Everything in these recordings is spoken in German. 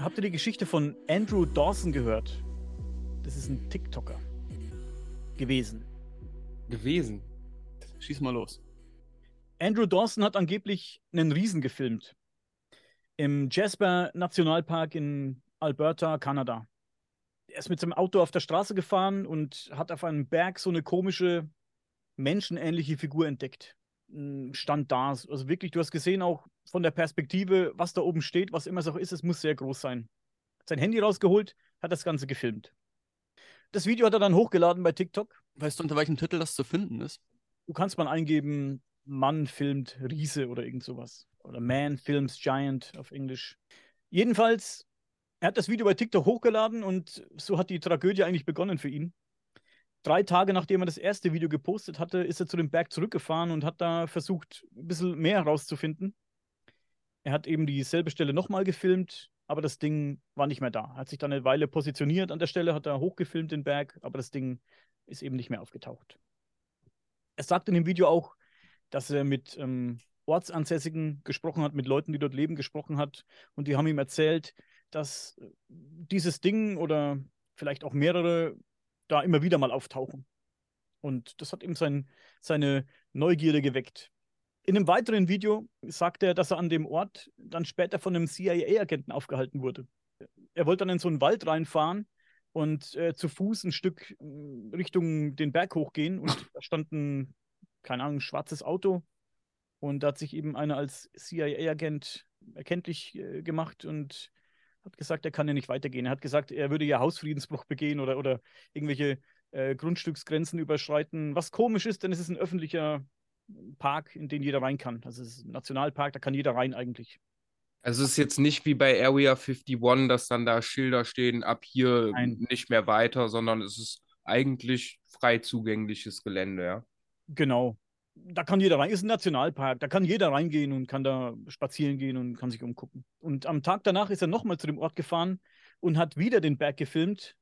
Habt ihr die Geschichte von Andrew Dawson gehört? Das ist ein TikToker gewesen. Gewesen. Schieß mal los. Andrew Dawson hat angeblich einen Riesen gefilmt. Im Jasper Nationalpark in Alberta, Kanada. Er ist mit seinem Auto auf der Straße gefahren und hat auf einem Berg so eine komische, menschenähnliche Figur entdeckt. Stand da. Also wirklich, du hast gesehen auch von der Perspektive, was da oben steht, was immer es auch ist, es muss sehr groß sein. Hat sein Handy rausgeholt, hat das Ganze gefilmt. Das Video hat er dann hochgeladen bei TikTok. Weißt du, unter welchem Titel das zu finden ist? Du kannst mal eingeben, Mann filmt Riese oder irgend sowas. Oder Man Films Giant auf Englisch. Jedenfalls, er hat das Video bei TikTok hochgeladen und so hat die Tragödie eigentlich begonnen für ihn. Drei Tage nachdem er das erste Video gepostet hatte, ist er zu dem Berg zurückgefahren und hat da versucht, ein bisschen mehr herauszufinden. Er hat eben dieselbe Stelle nochmal gefilmt, aber das Ding war nicht mehr da. Er hat sich dann eine Weile positioniert an der Stelle, hat da hochgefilmt den Berg, aber das Ding ist eben nicht mehr aufgetaucht. Er sagt in dem Video auch, dass er mit ähm, Ortsansässigen gesprochen hat, mit Leuten, die dort leben, gesprochen hat. Und die haben ihm erzählt, dass dieses Ding oder vielleicht auch mehrere da immer wieder mal auftauchen. Und das hat ihm sein, seine Neugierde geweckt. In einem weiteren Video sagt er, dass er an dem Ort dann später von einem CIA-Agenten aufgehalten wurde. Er wollte dann in so einen Wald reinfahren und äh, zu Fuß ein Stück äh, Richtung den Berg hochgehen und da stand ein, keine Ahnung, ein schwarzes Auto und da hat sich eben einer als CIA-Agent erkenntlich äh, gemacht und hat gesagt, er kann ja nicht weitergehen. Er hat gesagt, er würde ja Hausfriedensbruch begehen oder, oder irgendwelche äh, Grundstücksgrenzen überschreiten. Was komisch ist, denn es ist ein öffentlicher Park, in den jeder rein kann. Also es ist ein Nationalpark, da kann jeder rein eigentlich. Also es ist jetzt nicht wie bei Area 51, dass dann da Schilder stehen, ab hier Nein. nicht mehr weiter, sondern es ist eigentlich frei zugängliches Gelände, ja. Genau. Da kann jeder rein. Ist ein Nationalpark. Da kann jeder reingehen und kann da spazieren gehen und kann sich umgucken. Und am Tag danach ist er nochmal zu dem Ort gefahren und hat wieder den Berg gefilmt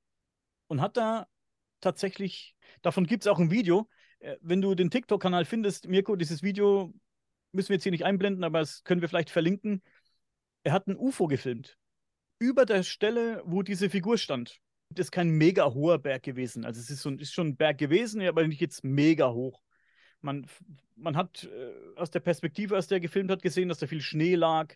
und hat da tatsächlich, davon gibt es auch ein Video, wenn du den TikTok-Kanal findest, Mirko, dieses Video müssen wir jetzt hier nicht einblenden, aber das können wir vielleicht verlinken. Er hat ein UFO gefilmt. Über der Stelle, wo diese Figur stand. Das ist kein mega hoher Berg gewesen. Also es ist, so, ist schon ein Berg gewesen, aber nicht jetzt mega hoch. Man, man hat äh, aus der Perspektive, aus der er gefilmt hat, gesehen, dass da viel Schnee lag.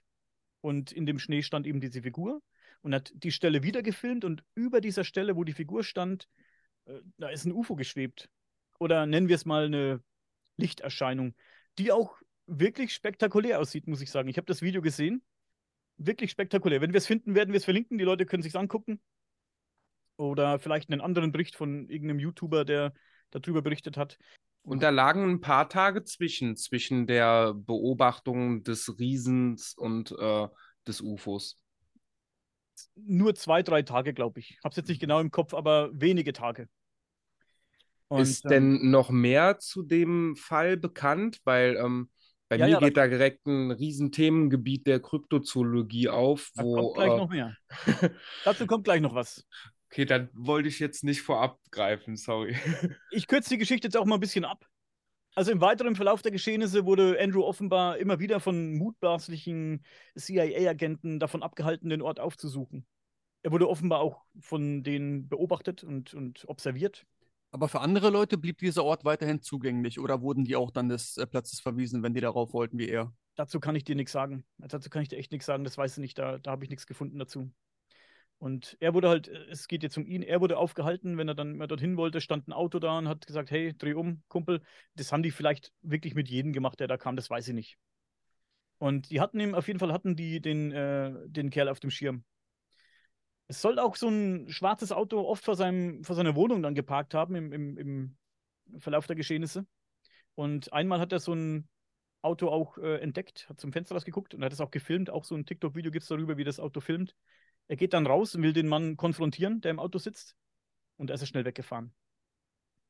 Und in dem Schnee stand eben diese Figur. Und hat die Stelle wieder gefilmt. Und über dieser Stelle, wo die Figur stand, äh, da ist ein UFO geschwebt oder nennen wir es mal eine Lichterscheinung, die auch wirklich spektakulär aussieht, muss ich sagen. Ich habe das Video gesehen. Wirklich spektakulär. Wenn wir es finden, werden wir es verlinken. Die Leute können sich angucken. Oder vielleicht einen anderen Bericht von irgendeinem YouTuber, der darüber berichtet hat. Und da lagen ein paar Tage zwischen, zwischen der Beobachtung des Riesens und äh, des UFOs. Nur zwei, drei Tage, glaube ich. Ich habe es jetzt nicht genau im Kopf, aber wenige Tage. Und, ist denn ähm, noch mehr zu dem Fall bekannt? Weil ähm, bei ja, mir ja, geht da direkt ein Riesenthemengebiet der Kryptozoologie auf. Da wo, kommt gleich äh, noch mehr. Dazu kommt gleich noch was. Okay, dann wollte ich jetzt nicht vorab greifen, sorry. ich kürze die Geschichte jetzt auch mal ein bisschen ab. Also im weiteren Verlauf der Geschehnisse wurde Andrew offenbar immer wieder von mutmaßlichen CIA-Agenten davon abgehalten, den Ort aufzusuchen. Er wurde offenbar auch von denen beobachtet und, und observiert. Aber für andere Leute blieb dieser Ort weiterhin zugänglich oder wurden die auch dann des äh, Platzes verwiesen, wenn die darauf wollten, wie er? Dazu kann ich dir nichts sagen. Dazu kann ich dir echt nichts sagen, das weiß ich nicht, da, da habe ich nichts gefunden dazu. Und er wurde halt, äh, es geht jetzt um ihn, er wurde aufgehalten, wenn er dann mal dorthin wollte, stand ein Auto da und hat gesagt, hey, dreh um, Kumpel. Das haben die vielleicht wirklich mit jedem gemacht, der da kam, das weiß ich nicht. Und die hatten ihm, auf jeden Fall hatten die den, äh, den Kerl auf dem Schirm. Es soll auch so ein schwarzes Auto oft vor, seinem, vor seiner Wohnung dann geparkt haben im, im, im Verlauf der Geschehnisse. Und einmal hat er so ein Auto auch äh, entdeckt, hat zum Fenster rausgeguckt und hat es auch gefilmt. Auch so ein TikTok-Video gibt es darüber, wie das Auto filmt. Er geht dann raus und will den Mann konfrontieren, der im Auto sitzt. Und er ist schnell weggefahren.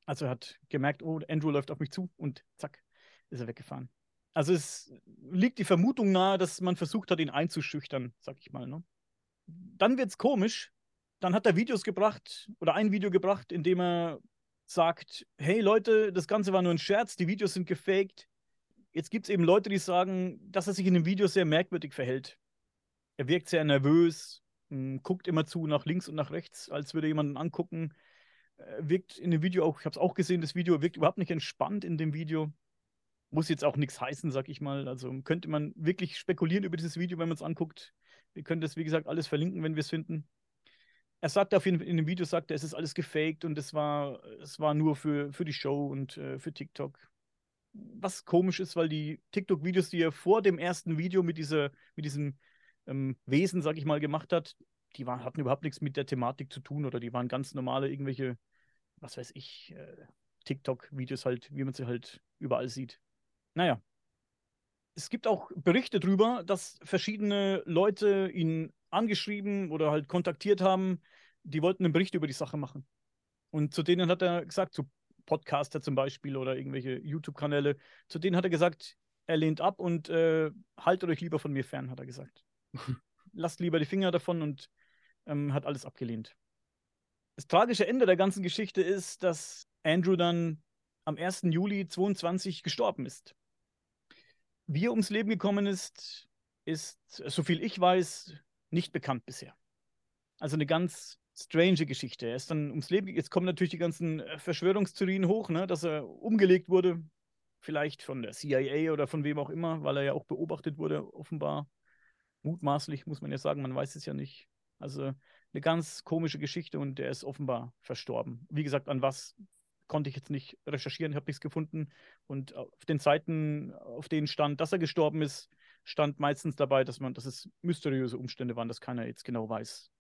Also er hat gemerkt, oh, Andrew läuft auf mich zu und zack, ist er weggefahren. Also es liegt die Vermutung nahe, dass man versucht hat, ihn einzuschüchtern, sag ich mal. Ne? Dann wird es komisch. Dann hat er Videos gebracht oder ein Video gebracht, in dem er sagt: Hey Leute, das Ganze war nur ein Scherz, die Videos sind gefaked. Jetzt gibt es eben Leute, die sagen, dass er sich in dem Video sehr merkwürdig verhält. Er wirkt sehr nervös, hm, guckt immer zu nach links und nach rechts, als würde jemanden angucken. Wirkt in dem Video auch, ich habe es auch gesehen, das Video wirkt überhaupt nicht entspannt in dem Video. Muss jetzt auch nichts heißen, sag ich mal. Also könnte man wirklich spekulieren über dieses Video, wenn man es anguckt. Wir können das, wie gesagt, alles verlinken, wenn wir es finden. Er sagt auf jeden Fall, in dem Video sagt er, es ist alles gefaked und es war, es war nur für, für die Show und äh, für TikTok. Was komisch ist, weil die TikTok-Videos, die er vor dem ersten Video mit, dieser, mit diesem ähm, Wesen, sag ich mal, gemacht hat, die waren, hatten überhaupt nichts mit der Thematik zu tun oder die waren ganz normale irgendwelche, was weiß ich, äh, TikTok-Videos halt, wie man sie halt überall sieht. Naja. Es gibt auch Berichte darüber, dass verschiedene Leute ihn angeschrieben oder halt kontaktiert haben, die wollten einen Bericht über die Sache machen. Und zu denen hat er gesagt, zu Podcaster zum Beispiel oder irgendwelche YouTube-Kanäle, zu denen hat er gesagt, er lehnt ab und äh, haltet euch lieber von mir fern, hat er gesagt. Lasst lieber die Finger davon und ähm, hat alles abgelehnt. Das tragische Ende der ganzen Geschichte ist, dass Andrew dann am 1. Juli 22 gestorben ist. Wie er ums Leben gekommen ist, ist, soviel ich weiß, nicht bekannt bisher. Also eine ganz strange Geschichte. Er ist dann ums Leben, jetzt kommen natürlich die ganzen äh, Verschwörungstheorien hoch, ne, dass er umgelegt wurde, vielleicht von der CIA oder von wem auch immer, weil er ja auch beobachtet wurde, offenbar. Mutmaßlich, muss man ja sagen, man weiß es ja nicht. Also eine ganz komische Geschichte und der ist offenbar verstorben. Wie gesagt, an was konnte ich jetzt nicht recherchieren, habe nichts gefunden. Und auf den Seiten, auf denen stand, dass er gestorben ist, stand meistens dabei, dass man, dass es mysteriöse Umstände waren, dass keiner jetzt genau weiß,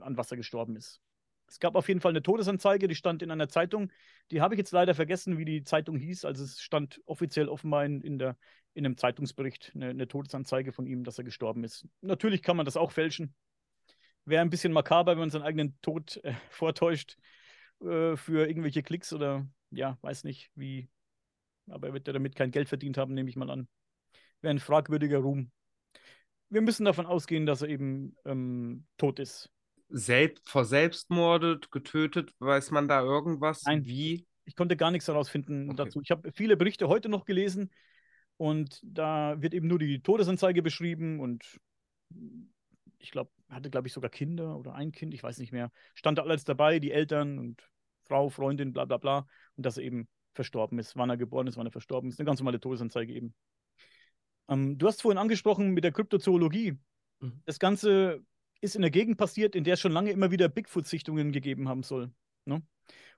an was er gestorben ist. Es gab auf jeden Fall eine Todesanzeige, die stand in einer Zeitung. Die habe ich jetzt leider vergessen, wie die Zeitung hieß. Also es stand offiziell offenbar in, in, der, in einem Zeitungsbericht eine, eine Todesanzeige von ihm, dass er gestorben ist. Natürlich kann man das auch fälschen. Wäre ein bisschen makaber, wenn man seinen eigenen Tod äh, vortäuscht äh, für irgendwelche Klicks oder ja, weiß nicht wie. Aber er wird ja damit kein Geld verdient haben, nehme ich mal an. Wäre ein fragwürdiger Ruhm. Wir müssen davon ausgehen, dass er eben ähm, tot ist selbst, verselbstmordet, getötet? Weiß man da irgendwas? Nein, wie? Ich konnte gar nichts herausfinden okay. dazu. Ich habe viele Berichte heute noch gelesen und da wird eben nur die Todesanzeige beschrieben und ich glaube, hatte, glaube ich, sogar Kinder oder ein Kind, ich weiß nicht mehr. Stand da alles dabei, die Eltern und Frau, Freundin, bla bla bla. Und dass er eben verstorben ist, wann er geboren ist, wann er verstorben ist. Eine ganz normale Todesanzeige eben. Ähm, du hast vorhin angesprochen mit der Kryptozoologie. Mhm. Das Ganze ist in der Gegend passiert, in der es schon lange immer wieder Bigfoot-Sichtungen gegeben haben soll. Ne?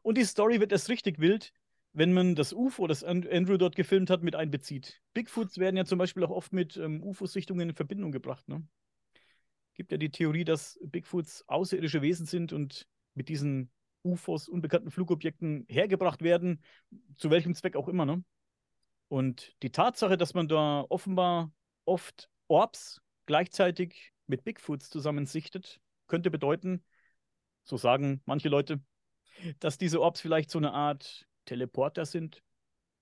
Und die Story wird erst richtig wild, wenn man das UFO, das Andrew dort gefilmt hat, mit einbezieht. Bigfoots werden ja zum Beispiel auch oft mit ähm, UFO-Sichtungen in Verbindung gebracht. Ne? Gibt ja die Theorie, dass Bigfoots außerirdische Wesen sind und mit diesen UFOs, unbekannten Flugobjekten, hergebracht werden, zu welchem Zweck auch immer. Ne? Und die Tatsache, dass man da offenbar oft Orbs gleichzeitig mit Bigfoots zusammensichtet, könnte bedeuten, so sagen manche Leute, dass diese Orbs vielleicht so eine Art Teleporter sind,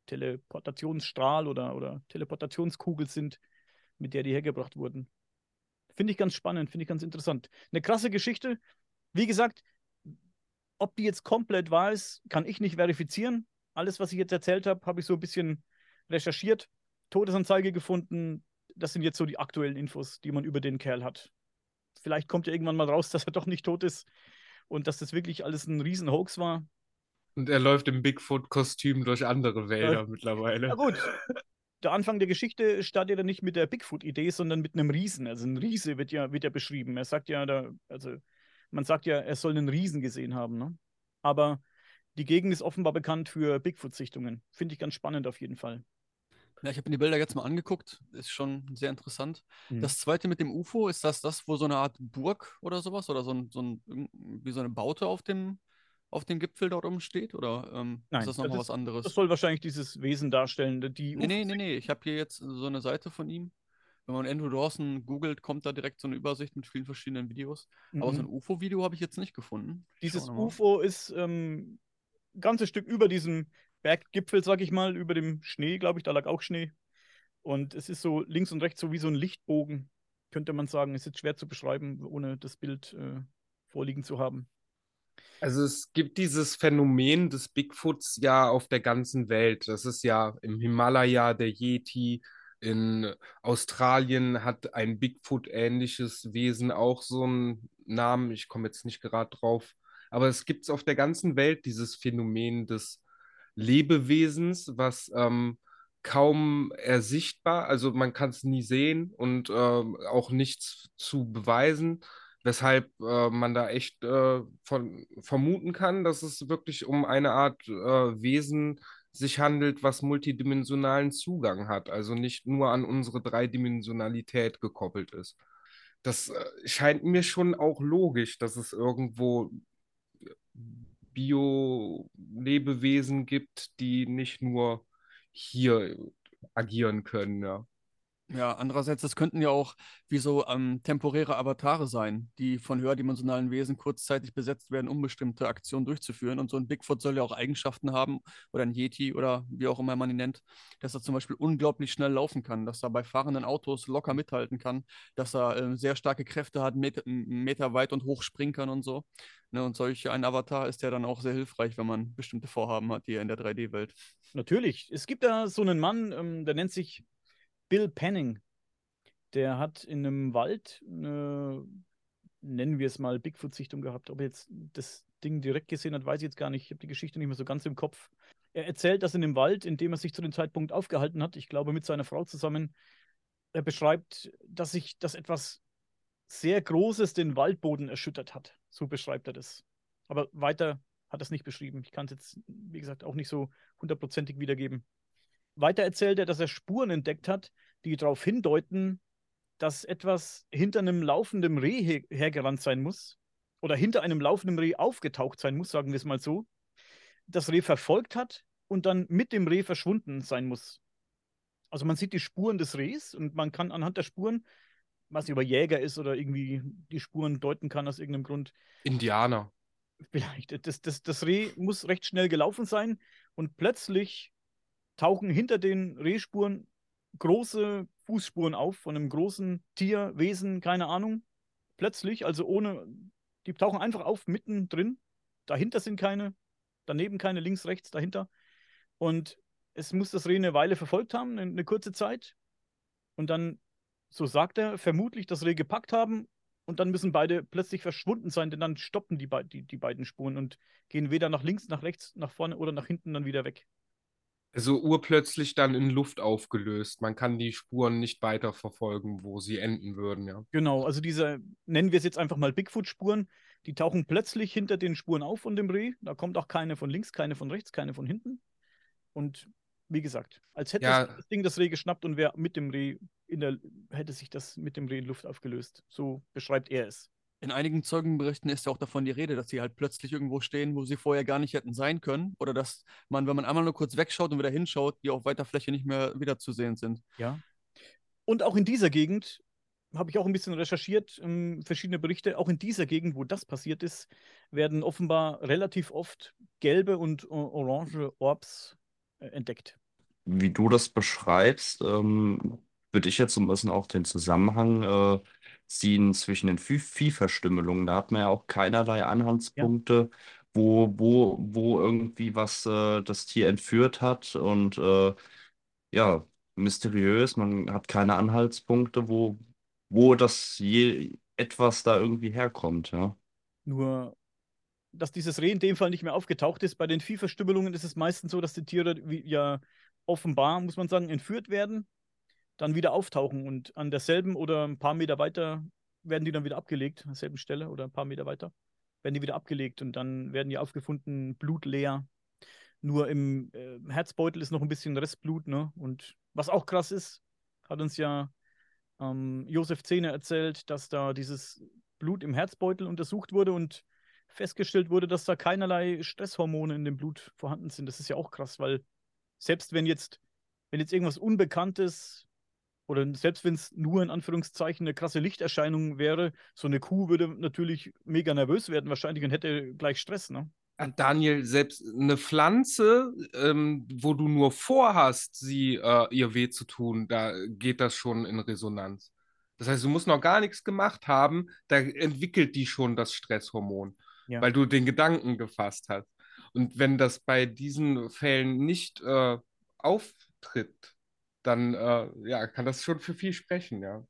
Teleportationsstrahl oder, oder Teleportationskugel sind, mit der die hergebracht wurden. Finde ich ganz spannend, finde ich ganz interessant. Eine krasse Geschichte. Wie gesagt, ob die jetzt komplett wahr ist, kann ich nicht verifizieren. Alles, was ich jetzt erzählt habe, habe ich so ein bisschen recherchiert, Todesanzeige gefunden, das sind jetzt so die aktuellen Infos, die man über den Kerl hat. Vielleicht kommt ja irgendwann mal raus, dass er doch nicht tot ist und dass das wirklich alles ein Riesenhoax war. Und er läuft im Bigfoot-Kostüm durch andere Wälder ja. mittlerweile. Na gut. Der Anfang der Geschichte startet ja nicht mit der Bigfoot-Idee, sondern mit einem Riesen. Also ein Riese wird ja, wird ja beschrieben. Er sagt ja, da, also man sagt ja, er soll einen Riesen gesehen haben. Ne? Aber die Gegend ist offenbar bekannt für Bigfoot-Sichtungen. Finde ich ganz spannend auf jeden Fall. Ja, ich habe mir die Bilder jetzt mal angeguckt. Ist schon sehr interessant. Mhm. Das zweite mit dem UFO, ist das das, wo so eine Art Burg oder sowas oder so ein, so ein wie so eine Baute auf dem, auf dem Gipfel dort oben steht? Oder ähm, Nein, ist das nochmal was anderes? Das soll wahrscheinlich dieses Wesen darstellen. Die nee, nee, nee, nee. Ich habe hier jetzt so eine Seite von ihm. Wenn man Andrew Dawson googelt, kommt da direkt so eine Übersicht mit vielen verschiedenen Videos. Mhm. Aber so ein mhm. UFO-Video habe ich jetzt nicht gefunden. Dieses UFO ist ähm, ein ganzes Stück über diesem Berggipfel, sag ich mal, über dem Schnee, glaube ich, da lag auch Schnee. Und es ist so links und rechts so wie so ein Lichtbogen, könnte man sagen. Ist jetzt schwer zu beschreiben, ohne das Bild äh, vorliegen zu haben. Also es gibt dieses Phänomen des Bigfoots ja auf der ganzen Welt. Das ist ja im Himalaya der Yeti, in Australien hat ein Bigfoot-ähnliches Wesen auch so ein Namen, ich komme jetzt nicht gerade drauf, aber es gibt auf der ganzen Welt dieses Phänomen des Lebewesens, was ähm, kaum ersichtbar, also man kann es nie sehen und äh, auch nichts zu beweisen, weshalb äh, man da echt äh, von, vermuten kann, dass es wirklich um eine Art äh, Wesen sich handelt, was multidimensionalen Zugang hat, also nicht nur an unsere Dreidimensionalität gekoppelt ist. Das äh, scheint mir schon auch logisch, dass es irgendwo Bio-Lebewesen gibt, die nicht nur hier agieren können, ja. Ja, andererseits, das könnten ja auch wie so ähm, temporäre Avatare sein, die von höherdimensionalen Wesen kurzzeitig besetzt werden, um bestimmte Aktionen durchzuführen. Und so ein Bigfoot soll ja auch Eigenschaften haben, oder ein Yeti oder wie auch immer man ihn nennt, dass er zum Beispiel unglaublich schnell laufen kann, dass er bei fahrenden Autos locker mithalten kann, dass er äh, sehr starke Kräfte hat, Meter, Meter weit und hoch springen kann und so. Ne, und solch ein Avatar ist ja dann auch sehr hilfreich, wenn man bestimmte Vorhaben hat hier in der 3D-Welt. Natürlich. Es gibt da so einen Mann, ähm, der nennt sich Bill Penning, der hat in einem Wald eine, nennen wir es mal, Bigfoot-Sichtung gehabt. Ob er jetzt das Ding direkt gesehen hat, weiß ich jetzt gar nicht. Ich habe die Geschichte nicht mehr so ganz im Kopf. Er erzählt, dass in dem Wald, in dem er sich zu dem Zeitpunkt aufgehalten hat, ich glaube mit seiner Frau zusammen, er beschreibt, dass sich das etwas sehr Großes den Waldboden erschüttert hat. So beschreibt er das. Aber weiter hat er es nicht beschrieben. Ich kann es jetzt, wie gesagt, auch nicht so hundertprozentig wiedergeben. Weiter erzählt er, dass er Spuren entdeckt hat, die darauf hindeuten, dass etwas hinter einem laufenden Reh her hergerannt sein muss oder hinter einem laufenden Reh aufgetaucht sein muss, sagen wir es mal so, das Reh verfolgt hat und dann mit dem Reh verschwunden sein muss. Also man sieht die Spuren des Rehs und man kann anhand der Spuren, was über Jäger ist oder irgendwie die Spuren deuten kann aus irgendeinem Grund. Indianer. Vielleicht. Das, das, das Reh muss recht schnell gelaufen sein und plötzlich tauchen hinter den Rehspuren große Fußspuren auf von einem großen Tier, Wesen, keine Ahnung. Plötzlich, also ohne, die tauchen einfach auf mittendrin. Dahinter sind keine, daneben keine, links, rechts, dahinter. Und es muss das Reh eine Weile verfolgt haben, eine, eine kurze Zeit. Und dann, so sagt er, vermutlich das Reh gepackt haben und dann müssen beide plötzlich verschwunden sein, denn dann stoppen die, die, die beiden Spuren und gehen weder nach links, nach rechts, nach vorne oder nach hinten dann wieder weg. Also urplötzlich dann in Luft aufgelöst. Man kann die Spuren nicht weiter verfolgen, wo sie enden würden, ja. Genau, also diese, nennen wir es jetzt einfach mal Bigfoot-Spuren, die tauchen plötzlich hinter den Spuren auf von dem Reh. Da kommt auch keine von links, keine von rechts, keine von hinten. Und wie gesagt, als hätte ja. das Ding das Reh geschnappt und wäre mit dem Reh in der, hätte sich das mit dem Reh in Luft aufgelöst. So beschreibt er es. In einigen Zeugenberichten ist ja auch davon die Rede, dass sie halt plötzlich irgendwo stehen, wo sie vorher gar nicht hätten sein können. Oder dass man, wenn man einmal nur kurz wegschaut und wieder hinschaut, die auf weiter Fläche nicht mehr wiederzusehen sind. Ja. Und auch in dieser Gegend habe ich auch ein bisschen recherchiert, ähm, verschiedene Berichte. Auch in dieser Gegend, wo das passiert ist, werden offenbar relativ oft gelbe und orange Orbs äh, entdeckt. Wie du das beschreibst, ähm, würde ich jetzt so ein bisschen auch den Zusammenhang äh, ziehen zwischen den Viehverstümmelungen. Da hat man ja auch keinerlei Ja. Anhaltspunkte, wo, wo, wo irgendwie was äh, das Tier entführt hat. Und äh, ja, mysteriös, man hat keine Anhaltspunkte, wo, wo das je etwas da irgendwie herkommt, ja. Nur, dass dieses Reh in dem Fall nicht mehr aufgetaucht ist. Bei den Viehverstümmelungen ist es meistens so, dass die Tiere ja offenbar, muss man sagen, entführt werden dann wieder auftauchen und an derselben oder ein paar Meter weiter werden die dann wieder abgelegt, an derselben Stelle oder ein paar Meter weiter, werden die wieder abgelegt und dann werden die aufgefunden, blutleer. Nur im äh, Herzbeutel ist noch ein bisschen Restblut, ne? Und was auch krass ist, hat uns ja ähm, Josef Zehner erzählt, dass da dieses Blut im Herzbeutel untersucht wurde und festgestellt wurde, dass da keinerlei Stresshormone in dem Blut vorhanden sind. Das ist ja auch krass, weil selbst wenn jetzt, wenn jetzt irgendwas Unbekanntes oder selbst wenn es nur in Anführungszeichen eine krasse Lichterscheinung wäre, so eine Kuh würde natürlich mega nervös werden wahrscheinlich und hätte gleich Stress, ne? Daniel, selbst eine Pflanze, ähm, wo du nur vorhast, sie äh, ihr weh zu tun, da geht das schon in Resonanz. Das heißt, du musst noch gar nichts gemacht haben, da entwickelt die schon das Stresshormon, ja. weil du den Gedanken gefasst hast. Und wenn das bei diesen Fällen nicht äh, auftritt, dann äh, ja, kann das schon für viel sprechen, ja.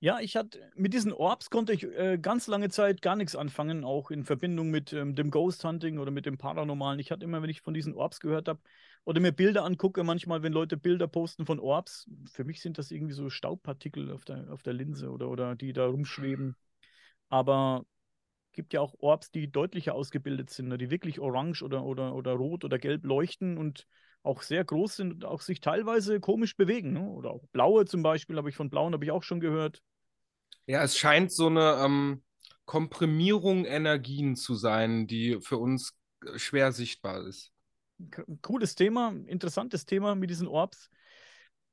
Ja, ich hatte mit diesen Orbs konnte ich äh, ganz lange Zeit gar nichts anfangen, auch in Verbindung mit ähm, dem Ghost Hunting oder mit dem Paranormalen. Ich hatte immer, wenn ich von diesen Orbs gehört habe oder mir Bilder angucke, manchmal, wenn Leute Bilder posten von Orbs, für mich sind das irgendwie so Staubpartikel auf der, auf der Linse oder, oder die da rumschweben. Aber gibt ja auch Orbs, die deutlicher ausgebildet sind, ne, die wirklich orange oder, oder, oder rot oder gelb leuchten und auch sehr groß sind und auch sich teilweise komisch bewegen. Ne? Oder auch blaue zum Beispiel, habe ich von blauen habe ich auch schon gehört. Ja, es scheint so eine ähm, Komprimierung Energien zu sein, die für uns äh, schwer sichtbar ist. Cooles Thema, interessantes Thema mit diesen Orbs.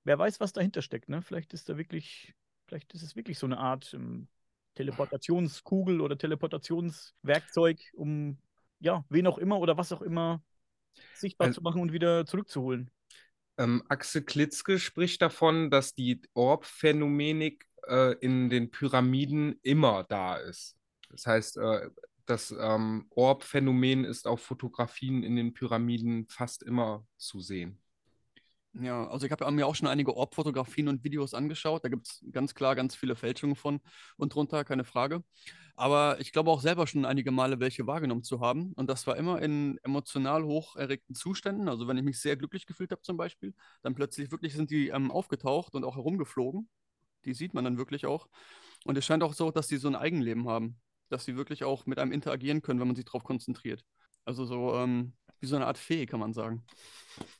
Wer weiß, was dahinter steckt. Ne? Vielleicht ist da wirklich, vielleicht ist es wirklich so eine Art ähm, Teleportationskugel oder Teleportationswerkzeug, um ja, wen auch immer oder was auch immer sichtbar also, zu machen und wieder zurückzuholen. Ähm, Axel Klitzke spricht davon, dass die Orb-Phänomenik äh, in den Pyramiden immer da ist. Das heißt, äh, das ähm, Orb-Phänomen ist auf Fotografien in den Pyramiden fast immer zu sehen. Ja, also ich habe mir auch schon einige Orb-Fotografien und Videos angeschaut. Da gibt es ganz klar ganz viele Fälschungen von und drunter, keine Frage. Aber ich glaube auch selber schon einige Male welche wahrgenommen zu haben. Und das war immer in emotional hoch erregten Zuständen. Also wenn ich mich sehr glücklich gefühlt habe zum Beispiel, dann plötzlich wirklich sind die ähm, aufgetaucht und auch herumgeflogen. Die sieht man dann wirklich auch. Und es scheint auch so, dass sie so ein Eigenleben haben. Dass sie wirklich auch mit einem interagieren können, wenn man sich darauf konzentriert. Also so ähm, wie so eine Art Fee, kann man sagen.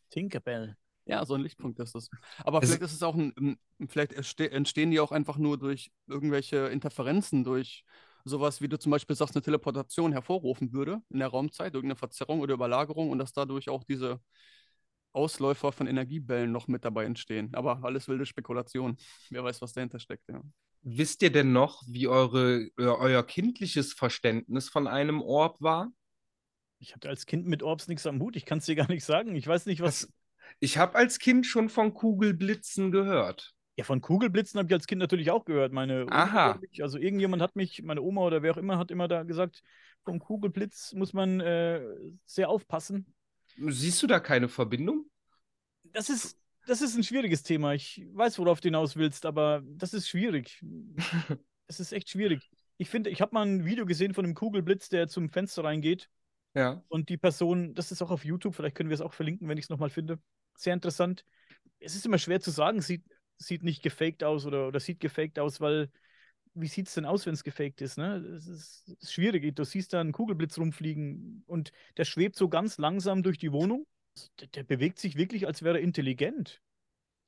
Tinkerbell. Ja, so ein Lichtpunkt ist das. Aber vielleicht ist es auch ein, vielleicht entstehen die auch einfach nur durch irgendwelche Interferenzen, durch sowas, wie du zum Beispiel sagst, eine Teleportation hervorrufen würde in der Raumzeit, irgendeine Verzerrung oder Überlagerung und dass dadurch auch diese Ausläufer von Energiebällen noch mit dabei entstehen. Aber alles wilde Spekulation. Wer weiß, was dahinter steckt, ja. Wisst ihr denn noch, wie eure, euer kindliches Verständnis von einem Orb war? Ich hatte als Kind mit Orbs nichts am Hut. Ich kann es dir gar nicht sagen. Ich weiß nicht, was. Das, ich habe als Kind schon von Kugelblitzen gehört. Ja, von Kugelblitzen habe ich als Kind natürlich auch gehört. Meine Aha. Mich, also irgendjemand hat mich, meine Oma oder wer auch immer, hat immer da gesagt, vom Kugelblitz muss man äh, sehr aufpassen. Siehst du da keine Verbindung? Das ist, das ist ein schwieriges Thema. Ich weiß, worauf du hinaus willst, aber das ist schwierig. Es ist echt schwierig. Ich finde, ich habe mal ein Video gesehen von einem Kugelblitz, der zum Fenster reingeht. Ja. Und die Person, das ist auch auf YouTube, vielleicht können wir es auch verlinken, wenn ich es nochmal finde. Sehr interessant. Es ist immer schwer zu sagen, sieht, sieht nicht gefaked aus oder, oder sieht gefaked aus, weil wie sieht es denn aus, wenn es gefaked ist? Ne? Es ist, ist, schwierig. Du siehst da einen Kugelblitz rumfliegen und der schwebt so ganz langsam durch die Wohnung. Der, der bewegt sich wirklich, als wäre er intelligent.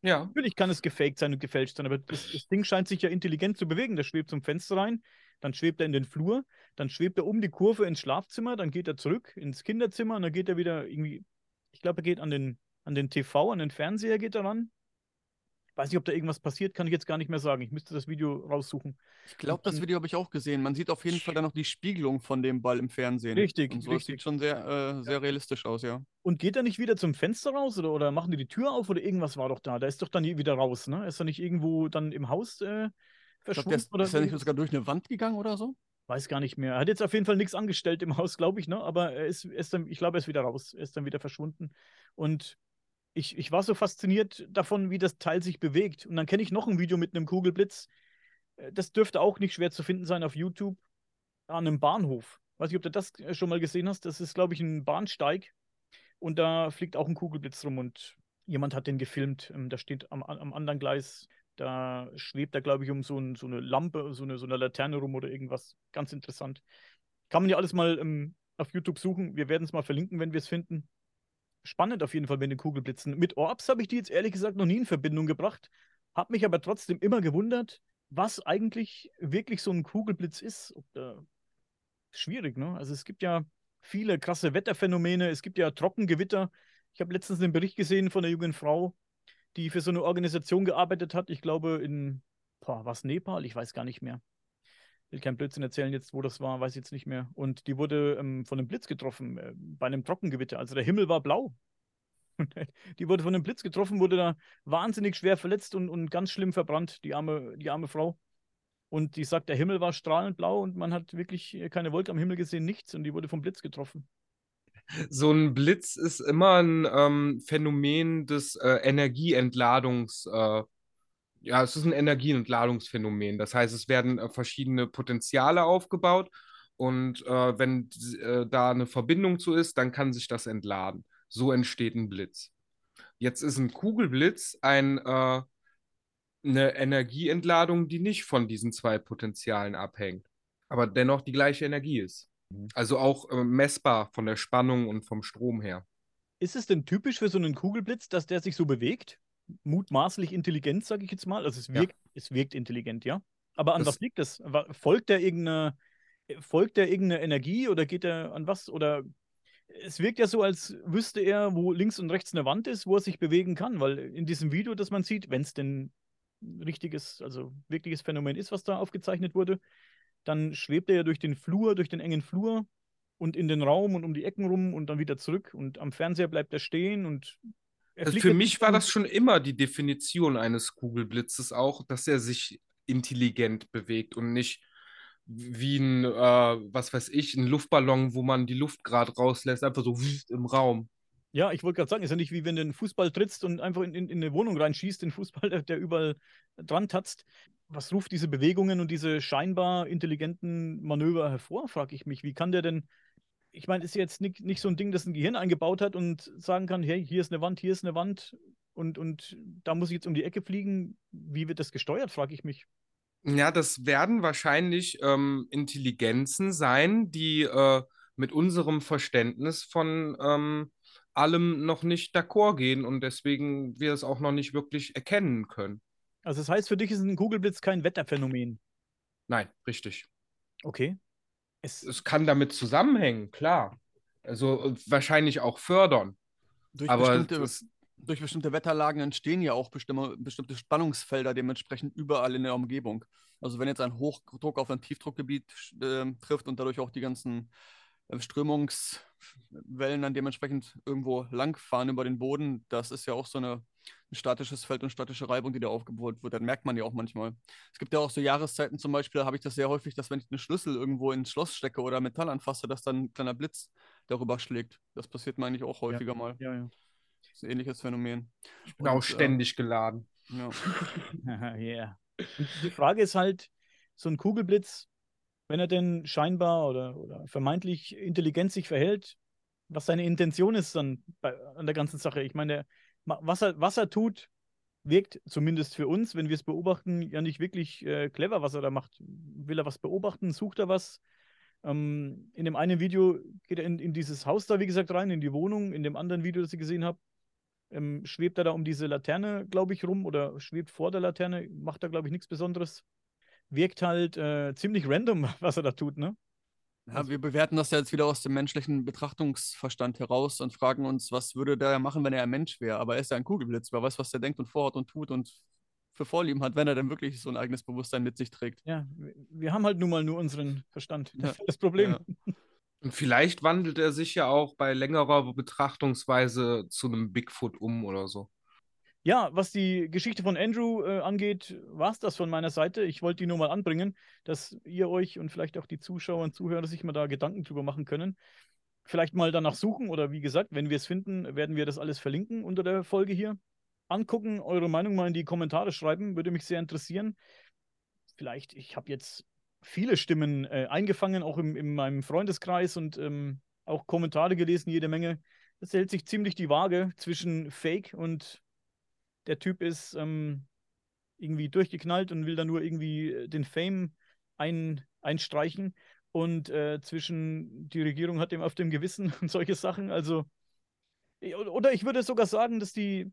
Ja. Natürlich kann es gefaked sein und gefälscht sein, aber das, das, Ding scheint sich ja intelligent zu bewegen. Der schwebt zum Fenster rein, dann schwebt er in den Flur, dann schwebt er um die Kurve ins Schlafzimmer, dann geht er zurück ins Kinderzimmer und dann geht er wieder irgendwie, ich glaube, er geht an den, an den TV, an den Fernseher geht er ran Weiß nicht, ob da irgendwas passiert, kann ich jetzt gar nicht mehr sagen. Ich müsste das Video raussuchen. Ich glaube, das Video habe ich auch gesehen. Man sieht auf jeden Fall dann noch die Spiegelung von dem Ball im Fernsehen. Richtig. Und so, richtig. sieht schon sehr, äh, sehr ja. realistisch aus, ja. Und geht er nicht wieder zum Fenster raus oder, oder machen die die Tür auf oder irgendwas war doch da? Da ist doch dann wieder raus, ne? Ist er nicht irgendwo dann im Haus äh, verschwunden? Glaub, ist, oder ist er nicht sogar durch eine Wand gegangen oder so? Weiß gar nicht mehr. Er hat jetzt auf jeden Fall nichts angestellt im Haus, glaube ich, ne? Aber er ist, ist dann, ich glaube, er ist wieder raus. Er ist dann wieder verschwunden. Und ich, ich war so fasziniert davon, wie das Teil sich bewegt. Und dann kenne ich noch ein Video mit einem Kugelblitz. Äh, das dürfte auch nicht schwer zu finden sein auf YouTube. An einem Bahnhof. Weiß nicht, ob du das äh, schon mal gesehen hast. Das ist, glaube ich, ein Bahnsteig. Und da fliegt auch ein Kugelblitz rum und jemand hat den gefilmt. Ähm, da steht am, am anderen Gleis, da schwebt er, glaube ich, um so, ein, so, eine Lampe, so eine, so eine Laterne rum oder irgendwas. Ganz interessant. Kann man ja alles mal ähm, auf YouTube suchen. Wir werden es mal verlinken, wenn wir es finden spannend auf jeden Fall mit den Kugelblitzen. Mit Orbs habe ich die jetzt ehrlich gesagt noch nie in Verbindung gebracht, habe mich aber trotzdem immer gewundert, was eigentlich wirklich so ein Kugelblitz ist. Schwierig, ne? Also es gibt ja viele krasse Wetterphänomene, es gibt ja Trockengewitter. Ich habe letztens einen Bericht gesehen von einer jungen Frau, die für so eine Organisation gearbeitet hat. Ich glaube in, boah, was Nepal? Ich weiß gar nicht mehr will keinen Blödsinn erzählen jetzt, wo das war, weiß ich jetzt nicht mehr. Und die wurde ähm, von einem Blitz getroffen, äh, bei einem Trockengewitter. Also der Himmel war blau. die wurde von einem Blitz getroffen, wurde da wahnsinnig schwer verletzt und, und ganz schlimm verbrannt, die arme, die arme Frau. Und die sagt, der Himmel war strahlend blau und man hat wirklich keine Wolke am Himmel gesehen, nichts. Und die wurde vom Blitz getroffen. So ein Blitz ist immer ein ähm, Phänomen des äh, Energieentladungs. Äh Ja, es ist ein Energieentladungsphänomen. Das heißt, es werden äh, verschiedene Potenziale aufgebaut und äh, wenn äh, da eine Verbindung zu ist, dann kann sich das entladen. So entsteht ein Blitz. Jetzt ist ein Kugelblitz ein, äh, eine Energieentladung, die nicht von diesen zwei Potenzialen abhängt, aber dennoch die gleiche Energie ist. Mhm. Also auch äh, messbar von der Spannung und vom Strom her. Ist es denn typisch für so einen Kugelblitz, dass der sich so bewegt? Mutmaßlich intelligent, sage ich jetzt mal. Also es wirkt, ja. es wirkt intelligent, ja. Aber an das, was liegt das? Folgt der irgendeine, folgt der irgendeine Energie oder geht er an was? Oder es wirkt ja so, als wüsste er, wo links und rechts eine Wand ist, wo er sich bewegen kann, weil in diesem Video, das man sieht, wenn es denn richtiges, also wirkliches Phänomen ist, was da aufgezeichnet wurde, dann schwebt er ja durch den Flur, durch den engen Flur und in den Raum und um die Ecken rum und dann wieder zurück und am Fernseher bleibt er stehen und also für mich war das schon immer die Definition eines Kugelblitzes auch, dass er sich intelligent bewegt und nicht wie ein, äh, was weiß ich, ein Luftballon, wo man die Luft gerade rauslässt, einfach so im Raum. Ja, ich wollte gerade sagen, ist ja nicht wie wenn du einen Fußball trittst und einfach in, in, in eine Wohnung reinschießt, den Fußball, der, der überall dran tatzt. Was ruft diese Bewegungen und diese scheinbar intelligenten Manöver hervor, frage ich mich. Wie kann der denn, ich meine, ist jetzt nicht, nicht so ein Ding, das ein Gehirn eingebaut hat und sagen kann, hey, hier ist eine Wand, hier ist eine Wand und, und da muss ich jetzt um die Ecke fliegen. Wie wird das gesteuert, frage ich mich. Ja, das werden wahrscheinlich ähm, Intelligenzen sein, die äh, mit unserem Verständnis von ähm, allem noch nicht d'accord gehen und deswegen wir es auch noch nicht wirklich erkennen können. Also das heißt, für dich ist ein Kugelblitz kein Wetterphänomen? Nein, richtig. Okay. Es, es kann damit zusammenhängen, klar. Also wahrscheinlich auch fördern. Durch Aber bestimmte, das, durch bestimmte Wetterlagen entstehen ja auch bestimmte, bestimmte Spannungsfelder dementsprechend überall in der Umgebung. Also wenn jetzt ein Hochdruck auf ein Tiefdruckgebiet äh, trifft und dadurch auch die ganzen äh, Strömungswellen dann dementsprechend irgendwo langfahren über den Boden, das ist ja auch so eine, ein statisches Feld und statische Reibung, die da aufgebaut wird. Das merkt man ja auch manchmal. Es gibt ja auch so Jahreszeiten zum Beispiel, habe ich das sehr häufig, dass wenn ich einen Schlüssel irgendwo ins Schloss stecke oder Metall anfasse, dass dann ein kleiner Blitz darüber schlägt. Das passiert mir eigentlich auch häufiger ja. mal. Ja, ja. Das ist ein ähnliches Phänomen. Ich bin und, auch ständig äh, geladen. Ja. yeah. Die Frage ist halt, so ein Kugelblitz, wenn er denn scheinbar oder, oder vermeintlich intelligent sich verhält, was seine Intention ist dann bei, an der ganzen Sache. Ich meine, was er, was er tut, wirkt zumindest für uns, wenn wir es beobachten, ja nicht wirklich äh, clever, was er da macht. Will er was beobachten? Sucht er was? Ähm, in dem einen Video geht er in, in, dieses Haus da, wie gesagt, rein, in die Wohnung. In dem anderen Video, das ich gesehen habe, ähm, schwebt er da um diese Laterne, glaube ich, rum oder schwebt vor der Laterne, macht da, glaube ich, nichts Besonderes wirkt halt äh, ziemlich random, was er da tut, ne? Ja, also wir bewerten das ja jetzt wieder aus dem menschlichen Betrachtungsverstand heraus und fragen uns, was würde der machen, wenn er ein Mensch wäre? Aber er ist ja ein Kugelblitz, wer weiß, was der denkt und vorhat und tut und für Vorlieben hat, wenn er denn wirklich so ein eigenes Bewusstsein mit sich trägt. Ja, wir haben halt nun mal nur unseren Verstand. Das ist das Problem. Ja. Und vielleicht wandelt er sich ja auch bei längerer Betrachtungsweise zu einem Bigfoot um oder so. Ja, was die Geschichte von Andrew äh, angeht, war es das von meiner Seite. Ich wollte die nur mal anbringen, dass ihr euch und vielleicht auch die Zuschauer und Zuhörer sich mal da Gedanken drüber machen können. Vielleicht mal danach suchen oder wie gesagt, wenn wir es finden, werden wir das alles verlinken unter der Folge hier. Angucken, eure Meinung mal in die Kommentare schreiben, würde mich sehr interessieren. Vielleicht, ich habe jetzt viele Stimmen äh, eingefangen, auch im, in meinem Freundeskreis und ähm, auch Kommentare gelesen, jede Menge. Es hält sich ziemlich die Waage zwischen Fake und der Typ ist ähm, irgendwie durchgeknallt und will dann nur irgendwie äh, den Fame ein, einstreichen. Und äh, zwischen die Regierung hat ihm auf dem Gewissen und solche Sachen. Also, oder ich würde sogar sagen, dass die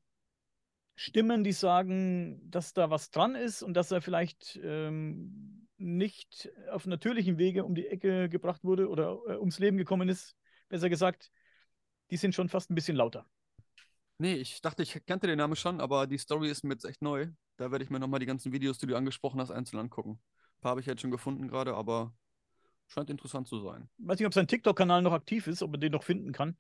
Stimmen, die sagen, dass da was dran ist und dass er vielleicht ähm, nicht auf natürlichem Wege um die Ecke gebracht wurde oder äh, ums Leben gekommen ist, besser gesagt, die sind schon fast ein bisschen lauter. Nee, ich dachte, ich kannte den Namen schon, aber die Story ist mir jetzt echt neu. Da werde ich mir nochmal die ganzen Videos, die du angesprochen hast, einzeln angucken. Ein paar habe ich jetzt schon gefunden gerade, aber scheint interessant zu sein. Weiß nicht, ob sein TikTok-Kanal noch aktiv ist, ob man den noch finden kann.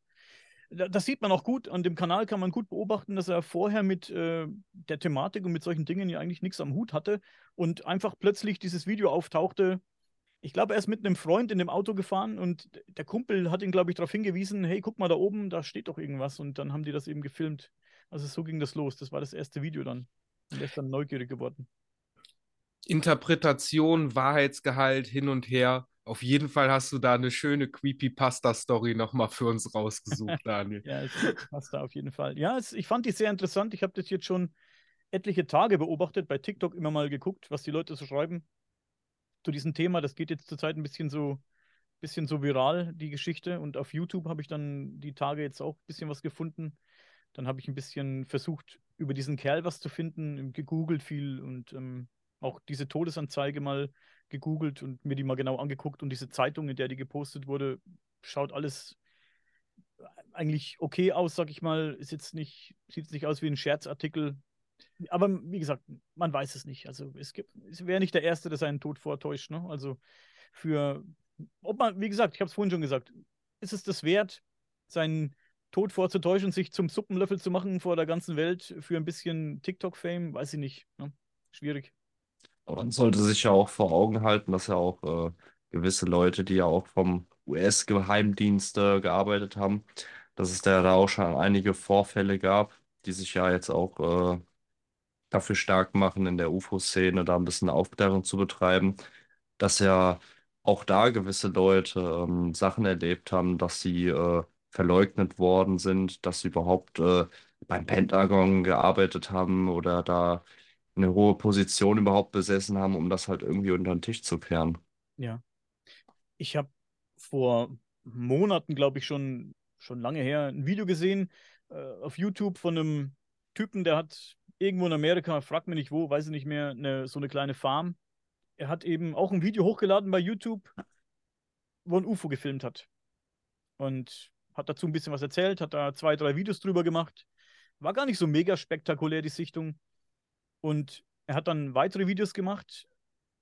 Das sieht man auch gut. An dem Kanal kann man gut beobachten, dass er vorher mit äh, der Thematik und mit solchen Dingen ja eigentlich nichts am Hut hatte und einfach plötzlich dieses Video auftauchte, ich glaube, er ist mit einem Freund in dem Auto gefahren und der Kumpel hat ihn, glaube ich, darauf hingewiesen, hey, guck mal da oben, da steht doch irgendwas. Und dann haben die das eben gefilmt. Also so ging das los. Das war das erste Video dann. Und er ist dann neugierig geworden. Interpretation, Wahrheitsgehalt hin und her. Auf jeden Fall hast du da eine schöne Creepypasta-Story nochmal für uns rausgesucht, Daniel. ja, es passt da auf jeden Fall. Ja, es, ich fand die sehr interessant. Ich habe das jetzt schon etliche Tage beobachtet, bei TikTok immer mal geguckt, was die Leute so schreiben zu diesem Thema. Das geht jetzt zurzeit ein bisschen so, bisschen so viral, die Geschichte. Und auf YouTube habe ich dann die Tage jetzt auch ein bisschen was gefunden. Dann habe ich ein bisschen versucht, über diesen Kerl was zu finden, gegoogelt viel und ähm, auch diese Todesanzeige mal gegoogelt und mir die mal genau angeguckt und diese Zeitung, in der die gepostet wurde, schaut alles eigentlich okay aus, sag ich mal. Ist jetzt nicht, sieht nicht aus wie ein Scherzartikel. Aber wie gesagt, man weiß es nicht. Also es gibt, es wäre nicht der Erste, der seinen Tod vortäuscht. Ne? Also für, ob man, wie gesagt, ich habe es vorhin schon gesagt, ist es das wert, seinen Tod vorzutäuschen, sich zum Suppenlöffel zu machen vor der ganzen Welt für ein bisschen TikTok-Fame? Weiß ich nicht. Ne? Schwierig. Man sollte sich ja auch vor Augen halten, dass ja auch äh, gewisse Leute, die ja auch vom US-Geheimdienst äh, gearbeitet haben, dass es da auch schon einige Vorfälle gab, die sich ja jetzt auch äh, dafür stark machen, in der UFO-Szene da ein bisschen Aufklärung zu betreiben, dass ja auch da gewisse Leute ähm, Sachen erlebt haben, dass sie äh, verleugnet worden sind, dass sie überhaupt äh, beim Pentagon gearbeitet haben oder da eine hohe Position überhaupt besessen haben, um das halt irgendwie unter den Tisch zu kehren. Ja. Ich habe vor Monaten, glaube ich, schon, schon lange her ein Video gesehen äh, auf YouTube von einem Typen, der hat irgendwo in Amerika, fragt mich nicht wo, weiß ich nicht mehr, eine, so eine kleine Farm. Er hat eben auch ein Video hochgeladen bei YouTube, wo ein UFO gefilmt hat. Und hat dazu ein bisschen was erzählt, hat da zwei, drei Videos drüber gemacht. War gar nicht so mega spektakulär, die Sichtung. Und er hat dann weitere Videos gemacht.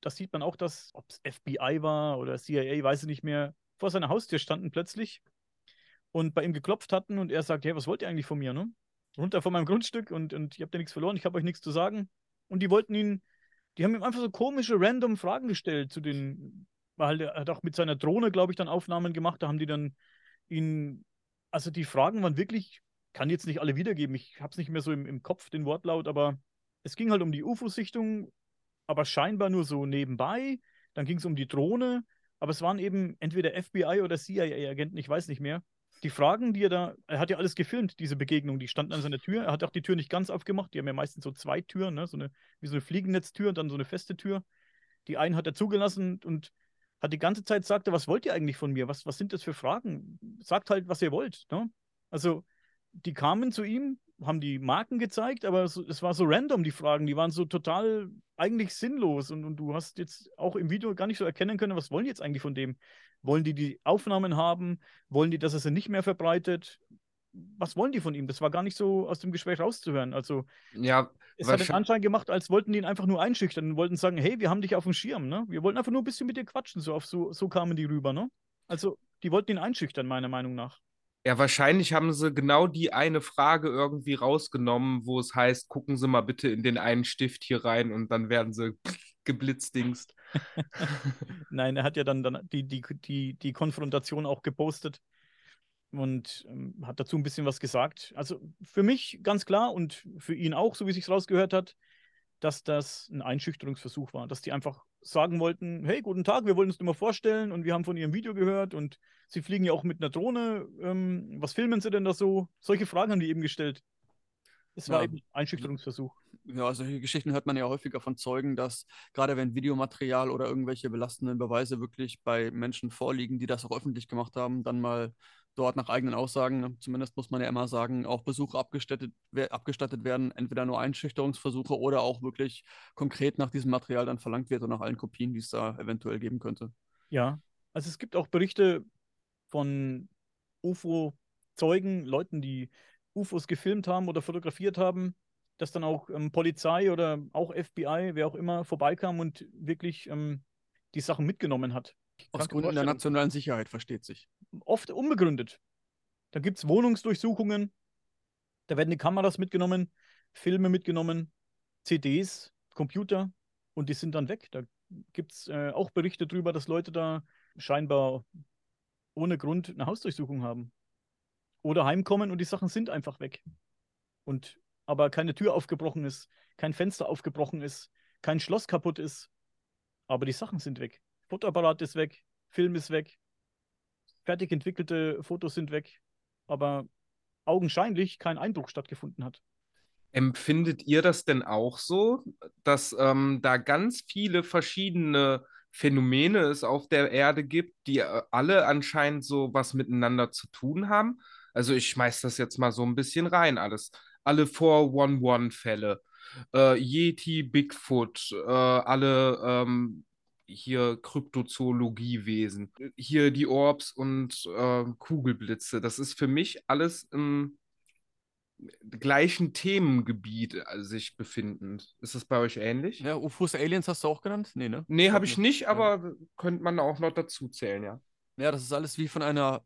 Das sieht man auch, dass, ob es FBI war oder CIA, weiß ich nicht mehr, vor seiner Haustür standen plötzlich und bei ihm geklopft hatten und er sagt, hey, was wollt ihr eigentlich von mir, ne? Runter von meinem Grundstück und, und ihr habt ja nichts verloren, ich habe euch nichts zu sagen. Und die wollten ihn, die haben ihm einfach so komische, random Fragen gestellt zu den, weil er hat auch mit seiner Drohne, glaube ich, dann Aufnahmen gemacht, da haben die dann ihn, also die Fragen waren wirklich, kann jetzt nicht alle wiedergeben, ich habe es nicht mehr so im, im Kopf, den Wortlaut, aber es ging halt um die UFO-Sichtung, aber scheinbar nur so nebenbei. Dann ging es um die Drohne, aber es waren eben entweder FBI oder CIA-Agenten, ich weiß nicht mehr. Die Fragen, die er da, er hat ja alles gefilmt, diese Begegnung, die standen an seiner Tür. Er hat auch die Tür nicht ganz aufgemacht. Die haben ja meistens so zwei Türen, ne? so eine, wie so eine Fliegennetztür und dann so eine feste Tür. Die einen hat er zugelassen und hat die ganze Zeit sagte, was wollt ihr eigentlich von mir? Was, was sind das für Fragen? Sagt halt, was ihr wollt. Ne? Also, die kamen zu ihm, haben die Marken gezeigt, aber es, es, war so random, die Fragen. Die waren so total eigentlich sinnlos. Und, und du hast jetzt auch im Video gar nicht so erkennen können, was wollen die jetzt eigentlich von dem? Wollen die die Aufnahmen haben? Wollen die, dass er sie nicht mehr verbreitet? Was wollen die von ihm? Das war gar nicht so aus dem Gespräch rauszuhören. Also, ja, es hat den Anschein gemacht, als wollten die ihn einfach nur einschüchtern und wollten sagen: Hey, wir haben dich auf dem Schirm. Ne? Wir wollten einfach nur ein bisschen mit dir quatschen. So, auf so, so kamen die rüber. Ne? Also, die wollten ihn einschüchtern, meiner Meinung nach. Ja, wahrscheinlich haben sie genau die eine Frage irgendwie rausgenommen, wo es heißt, gucken Sie mal bitte in den einen Stift hier rein und dann werden sie geblitzdingst. Nein, er hat ja dann, dann die, die, die, die Konfrontation auch gepostet und ähm, hat dazu ein bisschen was gesagt. Also für mich ganz klar und für ihn auch, so wie sich rausgehört hat, dass das ein Einschüchterungsversuch war, dass die einfach sagen wollten, hey, guten Tag, wir wollen uns nur mal vorstellen und wir haben von Ihrem Video gehört und Sie fliegen ja auch mit einer Drohne. Ähm, was filmen Sie denn da so? Solche Fragen haben die eben gestellt. Es war ja. eben ein Einschüchterungsversuch. Ja, solche Geschichten hört man ja häufiger von Zeugen, dass gerade wenn Videomaterial oder irgendwelche belastenden Beweise wirklich bei Menschen vorliegen, die das auch öffentlich gemacht haben, dann mal dort nach eigenen Aussagen, zumindest muss man ja immer sagen, auch Besuche abgestattet, abgestattet werden, entweder nur Einschüchterungsversuche oder auch wirklich konkret nach diesem Material dann verlangt wird und nach allen Kopien, die es da eventuell geben könnte. Ja, also es gibt auch Berichte von UFO-Zeugen, Leuten, die UFOs gefilmt haben oder fotografiert haben, dass dann auch ähm, Polizei oder auch FBI, wer auch immer, vorbeikam und wirklich ähm, die Sachen mitgenommen hat. Aus Gründen der nationalen Sicherheit, versteht sich. Oft unbegründet. Da gibt es Wohnungsdurchsuchungen, da werden die Kameras mitgenommen, Filme mitgenommen, CDs, Computer und die sind dann weg. Da gibt es äh, auch Berichte darüber, dass Leute da scheinbar ohne Grund eine Hausdurchsuchung haben. Oder heimkommen und die Sachen sind einfach weg. Und aber keine Tür aufgebrochen ist, kein Fenster aufgebrochen ist, kein Schloss kaputt ist. Aber die Sachen sind weg. Fotoapparat ist weg, Film ist weg, fertig entwickelte Fotos sind weg, aber augenscheinlich kein Eindruck stattgefunden hat. Empfindet ihr das denn auch so, dass ähm, da ganz viele verschiedene Phänomene es auf der Erde gibt, die äh, alle anscheinend so was miteinander zu tun haben? Also ich schmeiß das jetzt mal so ein bisschen rein, alles. Alle 411-Fälle, äh, Yeti, Bigfoot, äh, alle ähm, hier Kryptozoologiewesen, hier die Orbs und äh, Kugelblitze. Das ist für mich alles im gleichen Themengebiet äh, sich befindend. Ist das bei euch ähnlich? Ja, UFOs Aliens hast du auch genannt? Nee, ne? Nee, habe ich nicht, aber ja. könnte man auch noch dazu zählen, ja. Ja, das ist alles wie von einer,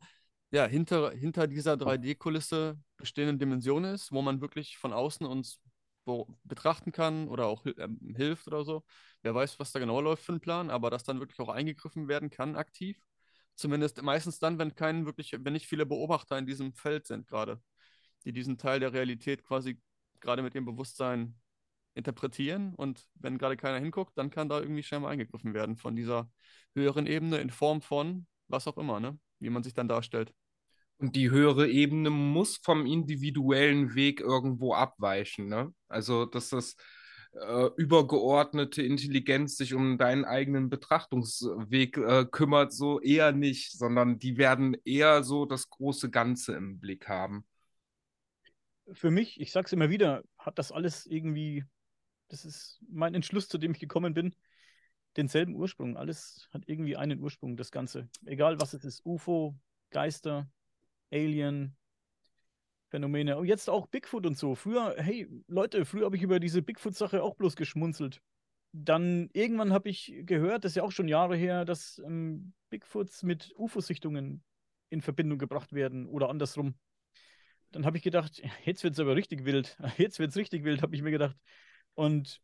ja, hinter, hinter dieser 3D-Kulisse bestehenden Dimension ist, wo man wirklich von außen uns betrachten kann oder auch äh, hilft oder so. Wer weiß, was da genau läuft für einen Plan, aber dass dann wirklich auch eingegriffen werden kann, aktiv. Zumindest meistens dann, wenn kein wirklich, wenn nicht viele Beobachter in diesem Feld sind gerade die diesen Teil der Realität quasi gerade mit ihrem Bewusstsein interpretieren. Und wenn gerade keiner hinguckt, dann kann da irgendwie scheinbar eingegriffen werden von dieser höheren Ebene in Form von was auch immer, ne? wie man sich dann darstellt. Und die höhere Ebene muss vom individuellen Weg irgendwo abweichen. Ne? Also, dass das äh, übergeordnete Intelligenz sich um deinen eigenen Betrachtungsweg äh, kümmert, so eher nicht, sondern die werden eher so das große Ganze im Blick haben für mich, ich sage es immer wieder, hat das alles irgendwie, das ist mein Entschluss, zu dem ich gekommen bin, denselben Ursprung. Alles hat irgendwie einen Ursprung, das Ganze. Egal was es ist, UFO, Geister, Alien, Phänomene. Und jetzt auch Bigfoot und so. Früher, hey, Leute, früher habe ich über diese Bigfoot-Sache auch bloß geschmunzelt. Dann irgendwann habe ich gehört, das ist ja auch schon Jahre her, dass ähm, Bigfoots mit UFO-Sichtungen in Verbindung gebracht werden oder andersrum dann habe ich gedacht, jetzt wird es aber richtig wild. Jetzt wird es richtig wild, habe ich mir gedacht. Und